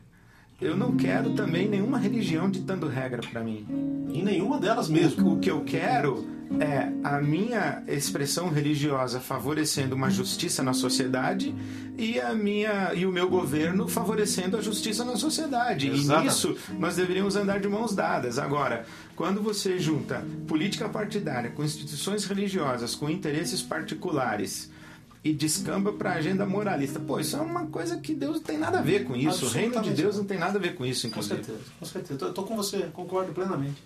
eu não quero também nenhuma religião ditando regra para mim. Em nenhuma delas mesmo. O que eu quero é a minha expressão religiosa favorecendo uma justiça na sociedade e a minha e o meu governo favorecendo a justiça na sociedade. Exatamente. E nisso nós deveríamos andar de mãos dadas. Agora, quando você junta política partidária com instituições religiosas, com interesses particulares e descamba para a agenda moralista, pô, isso é uma coisa que Deus não tem nada a ver com isso. O reino de. Deus não tem nada a ver com isso, Com inclusive. certeza, com certeza. Tô, tô com você, concordo plenamente.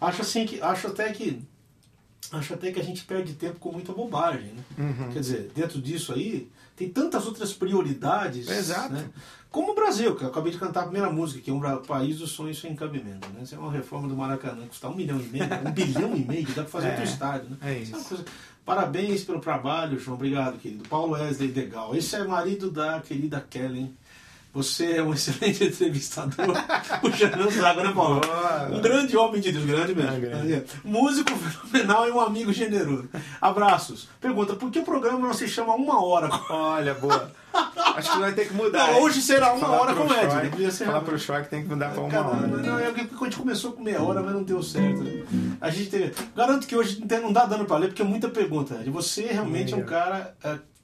Acho assim que. Acho até que. Acho até que a gente perde tempo com muita bobagem. Né? Uhum. Quer dizer, dentro disso aí, tem tantas outras prioridades. Exato. né? Como o Brasil, que eu acabei de cantar a primeira música, que é um país dos sonhos sem cabimento. Né? Isso é uma reforma do Maracanã, custa um milhão e meio, um bilhão e meio, dá pra fazer É, outro estádio. Né? é uma isso. coisa- Parabéns pelo trabalho, João. Obrigado, querido. Paulo Wesley Degal. Esse é marido da querida Kellen. Você é um excelente entrevistador. Puxando os água, né, Paulo? Boa. Um grande homem de Deus, grande mesmo. É, grande. Músico fenomenal e um amigo generoso. Abraços. Pergunta, por que o programa não se chama Uma Hora? Olha, boa. Acho que vai ter que mudar. Não, hoje será uma Falar hora com o né? Podia ser Falar pro Choi que tem que mudar pra uma Caramba, hora. Não, é porque a gente começou com meia hora, mas não deu certo. A gente teve... Garanto que hoje não dá dando pra ler, porque é muita pergunta. Ed. Você realmente é um cara.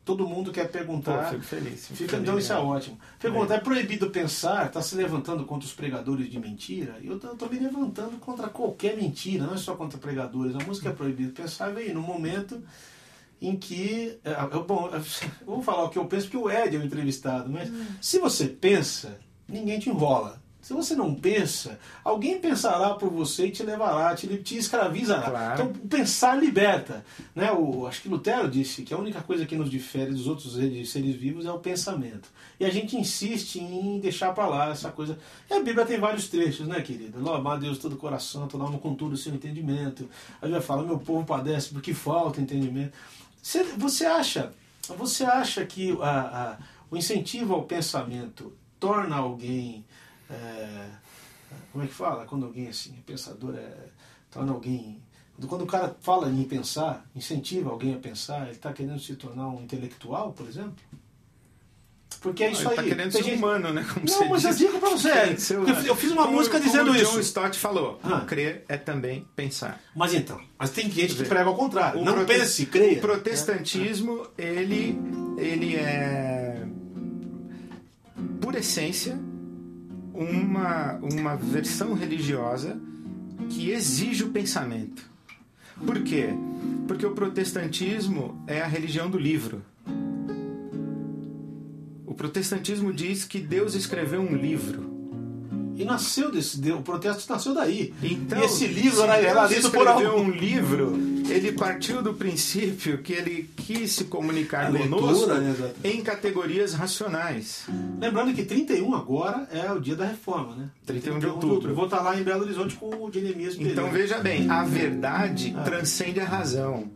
É, todo mundo quer Pô, perguntar. fico feliz. fico Fica, feliz, então isso é ótimo. Pergunta, é proibido pensar, está se levantando contra os pregadores de mentira? E eu estou me levantando contra qualquer mentira, não é só contra pregadores. A música é proibido pensar, veio no momento em que. é, eu- bom, eu vou falar o que eu penso, porque o Ed é o entrevistado, mas se você pensa, ninguém te enrola. Se você não pensa, alguém pensará por você e te levará, te, te escravizará. Claro. Então, pensar liberta. Né? O, acho que Lutero disse que a única coisa que nos difere dos outros seres vivos é o pensamento. E a gente insiste em deixar para lá essa coisa. E a Bíblia tem vários trechos, né, querida? Lo- Amar Deus de todo o coração, toda alma com todo o seu entendimento. A Bíblia fala: meu povo padece porque falta entendimento. Você, você acha, você acha que a- a- o incentivo ao pensamento torna alguém. É, como é que fala? Quando alguém assim, é pensador, é, torna alguém. Quando o cara fala em pensar, incentiva alguém a pensar, ele está querendo se tornar um intelectual, por exemplo? Porque é isso Ele aí. tá querendo Tem ser gente- humano, né? Como Não, você mas eu disse. digo pra você, eu fiz- eu uma Como- música como dizendo o isso. John Stott falou: Ah. crer é também pensar. Mas então, mas tem gente que prega ao contrário. O Não prote- pense, creia. O protestantismo, ele, ele é, por essência, uma, uma versão religiosa que exige o pensamento. Por quê? Porque o protestantismo é a religião do livro. O protestantismo diz que Deus escreveu um livro. E nasceu desse. de- O protesto nasceu daí. Então, e esse livro era, era lido por algum. um livro, ele partiu do princípio que ele quis se comunicar A leitura, conosco né, em categorias racionais. Lembrando que 31 agora é o dia da reforma, né? 31 de outubro. Eu vou estar lá em Belo Horizonte com o Jeremias Pereira. Então veja bem, a verdade Ah. transcende a razão,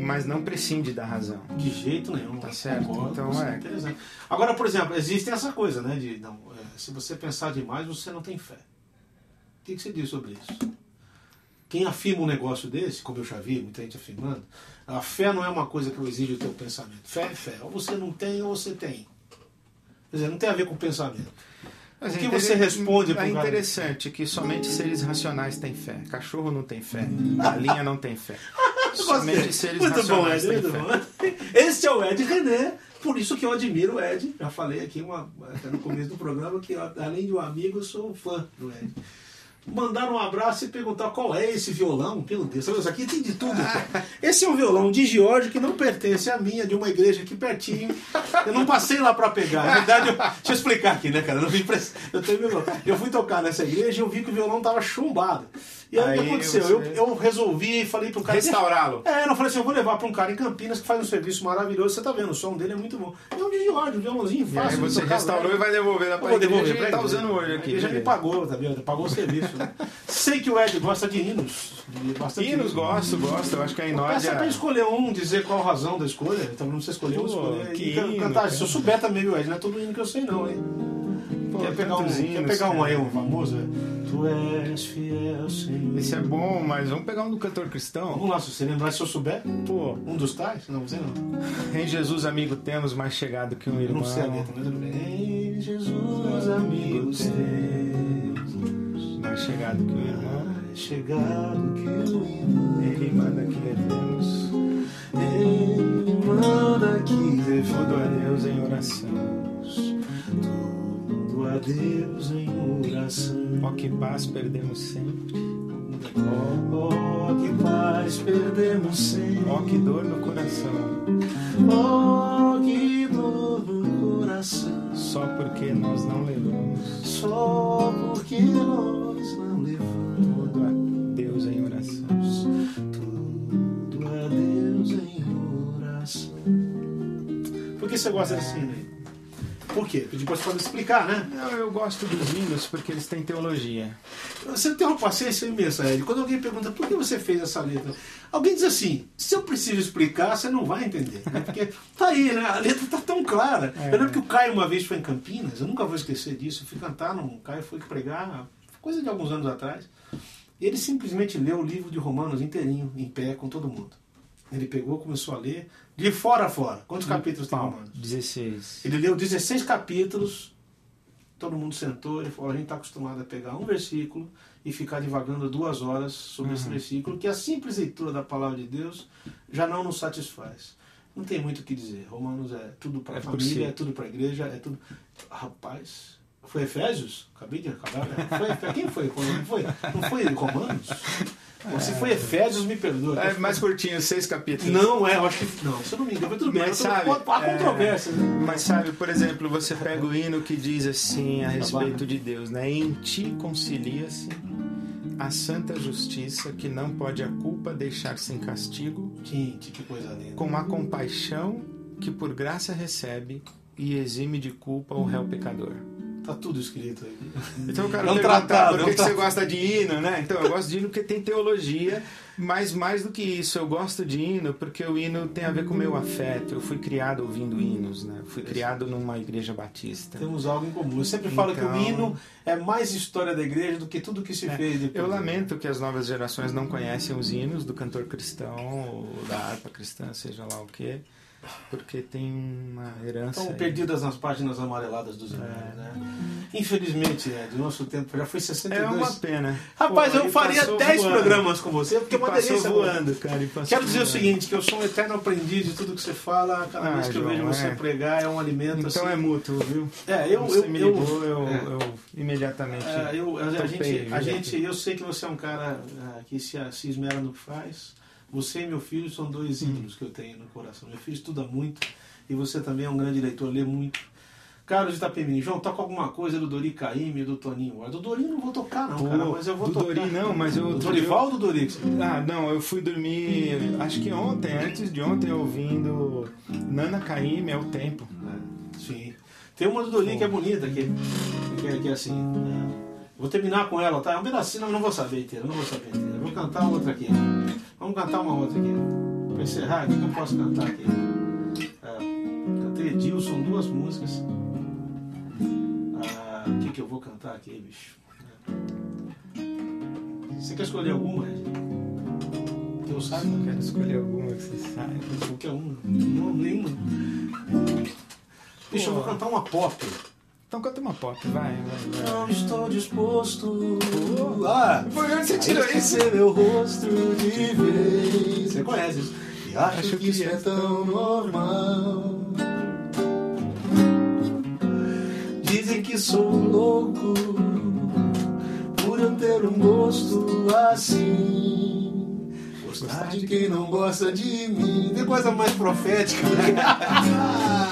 mas não prescinde da razão. De jeito nenhum. Tá certo, Concordo, então é. Agora, por exemplo, existe essa coisa, né? De, não, é, se você pensar demais, você não tem fé. O que, você diz sobre isso? Quem afirma um negócio desse, como eu já vi, muita gente afirmando, a fé não é uma coisa que eu exijo do teu pensamento. Fé é fé. Ou você não tem, ou você tem. Quer dizer, não tem a ver com o pensamento. Mas O é que você responde É interessante que somente seres racionais têm fé. Cachorro não tem fé. Galinha não tem fé. Somente seres Muito bom, racionais Ed. têm Muito fé. bom. Esse é o Ed René. Por isso que eu admiro o Ed. Já falei aqui uma, até no começo do programa que, além de um amigo, eu sou um fã do Ed. Mandar um abraço e perguntar qual é esse violão. Meu Deus, isso aqui tem de tudo. cara. Esse é um violão de Giorgio que não pertence à minha, de uma igreja aqui pertinho. Eu não passei lá para pegar. Na verdade, eu, deixa eu explicar aqui, né, cara? Eu, eu, tenho eu fui tocar nessa igreja e eu vi que o violão tava chumbado. E aí, o que Aí aconteceu? você- Eu, eu resolvi e falei pro cara. Restaurá-lo. É, eu falei assim, eu vou levar pra um cara em Campinas que faz um serviço maravilhoso. Você tá vendo, o som dele é muito bom. É um Digimod, um violãozinho E aí fácil. de você restaurou né? e vai devolver lá Eu pra vou devolver e pra tá usando hoje aqui. Ele já me beleza. pagou, tá vendo? Pagou o serviço. né? Sei que o Ed gosta de hinos. de Hinos, gosto, gosto. Eu acho que a Peça Inódia... pra escolher um, dizer qual a razão da escolha. Então não precisa escolher um, Pô, escolher. que e hino, cantar. cara. Se eu souber também, o Ed, não é todo hino que eu sei não, hein? Pô, quer pegar um, quer pegar um aí, um famoso? Tu és fiel, Senhor. Esse é bom, mas vamos pegar um do cantor cristão. Vamos lá, se você lembrar, se eu souber, Pô, um dos tais? Não, você não. em Jesus, amigo, temos mais chegado que um Eu irmão. não sei a letra, mas bem. Em Jesus, amigos teus, Mais chegado que um irmão. mais chegado que o irmão. Ele manda que levemos Ele manda que tudo a Deus em oração. Tudo a Deus em oração. Ó que paz perdemos sempre. Oh, que paz perdemos sempre. Ó que dor no coração. Oh, que dor no coração. Só porque nós não levamos Só porque nós não levamos tudo a Deus em oração. tudo a Deus em oração. Por que você gosta desse hino aí? Por quê? Porque Depois você pode explicar, né? Não, eu gosto dos hinos porque eles têm teologia. Você tem uma paciência imensa, Ed. Quando alguém pergunta por que você fez essa letra, alguém diz assim: se eu preciso explicar, você não vai entender. Né? Porque tá aí, né? A letra tá tão clara. É. Eu lembro que o Caio uma vez foi em Campinas, eu nunca vou esquecer disso. Eu fui cantar, num, o Caio foi pregar, coisa de alguns anos atrás. E ele simplesmente leu o livro de Romanos inteirinho, em pé, com todo mundo. Ele pegou, começou a ler, de fora a fora. Quantos capítulos tem Romanos? 16. Ele leu 16 capítulos, todo mundo sentou, ele falou, a gente está acostumado a pegar um versículo e ficar divagando duas horas sobre esse Uhum. versículo, que a simples leitura da palavra de Deus já não nos satisfaz. Não tem muito o que dizer. Romanos é tudo para a É família, é tudo para a igreja, é tudo. Rapaz, foi Efésios? Acabei de acabar. Né? Foi, quem foi? Não foi, não foi Romanos? Ou Se foi Efésios, me perdoa. É mais curtinho, seis capítulos. Não, é, eu acho que. Não, se eu não me engano, mas tudo bem. Mas sabe, há é, controvérsias, né? Mas sabe, por exemplo, você pega o hino que diz assim a respeito de Deus, né? Em ti concilia-se a santa justiça que não pode a culpa deixar sem castigo, Gente, que coisa linda. com a compaixão que por graça recebe e exime de culpa o réu pecador. Tá tudo escrito aí. Então eu quero É um perguntar tratado, por é que, que você gosta de hino, né? Então eu gosto de hino porque tem teologia, mas mais do que isso, eu gosto de hino porque o hino tem a ver com o meu afeto. Eu fui criado ouvindo hinos, né? Fui criado numa igreja batista. Temos algo em comum. Eu sempre falo que o Então- hino é mais história da igreja do que tudo que se fez depois. Eu lamento que as novas gerações não conhecem os hinos do cantor cristão, ou da harpa cristã, seja lá o que, porque tem uma herança. Estão perdidas nas páginas amareladas dos e-mails, né? Infelizmente, Ed, o nosso tempo já foi 62. É uma pena. Rapaz, Pô, eu faria passou 10 voando. programas com você, porque é uma delícia. voando, cara. Quero dizer o voando. seguinte, que eu sou um eterno aprendiz de tudo que você fala, cada Ah, vez que eu João, vejo você é. pregar é um alimento Então assim. é mútuo, viu? É, eu, Você eu, me eu, ligou, eu, é. eu imediatamente. É, eu, a, gente, a gente, eu sei que você é um cara ah, que se, se esmera no que faz. Você e meu filho são dois Hum. ídolos que eu tenho no coração. Meu filho estuda muito e você também é um grande leitor, lê muito. Carlos Itapemini, João, toca alguma coisa do Dori Caymmi e do Toninho. Do Dori eu não vou tocar, não, Pô, cara, mas eu vou do tocar. Dori não, mas eu- Do Dorival ou do Dori? Ah, não, eu fui dormir, acho que ontem, antes de ontem, ouvindo Nana Caymmi, é o tempo. É, sim. Tem uma do Dori que é bonita, que, que, é- que é assim. né? Vou terminar com ela, tá? É um pedacinho, não, não vou saber inteira, não vou saber inteira. Vou cantar outra aqui. Vamos cantar uma outra aqui. Pra encerrar, o que, eu posso cantar aqui? É, cantei Edilson, duas músicas. Ah, O que, que eu vou cantar aqui, bicho? Você quer escolher alguma? Que eu saiba? Eu quero escolher alguma que você saiba. Qualquer uma. Não, nenhuma. Bicho, eu vou cantar uma pop. Então canta uma pop, vai, vai, vai. Não estou disposto. Ah! Foi onde você tirou isso? meu rosto de vez. Você conhece isso? E acho, Acho que que isso é é tão normal. Dizem que sou louco por eu ter um gosto assim. Gostar de quem não gosta de mim. Tem coisa mais profética. né?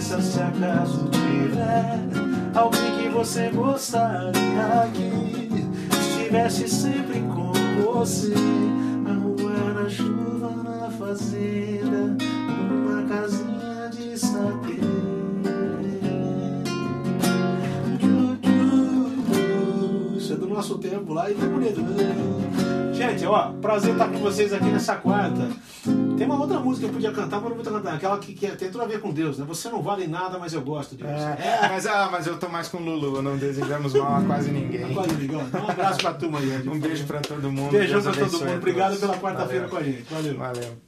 se acaso tiver alguém que você gostaria que estivesse sempre com você. Na rua, na chuva, na fazenda, numa casinha de saber. É do nosso tempo lá e tá bonito. Gente, ó, prazer estar com vocês aqui nessa quarta. Tem uma outra música que eu podia cantar, mas não vou cantar. Aquela que, que tem tudo a ver com Deus, né? Você não vale nada, mas eu gosto de você. É, mas, ah, mas eu tô mais com o Lulu, não desejamos mal a quase ninguém. Quase ninguém. Então, um abraço pra turma aí. Um beijo pra todo mundo. Beijão Deus pra todo mundo. a Obrigado pela quarta-feira com a gente. Valeu. Valeu.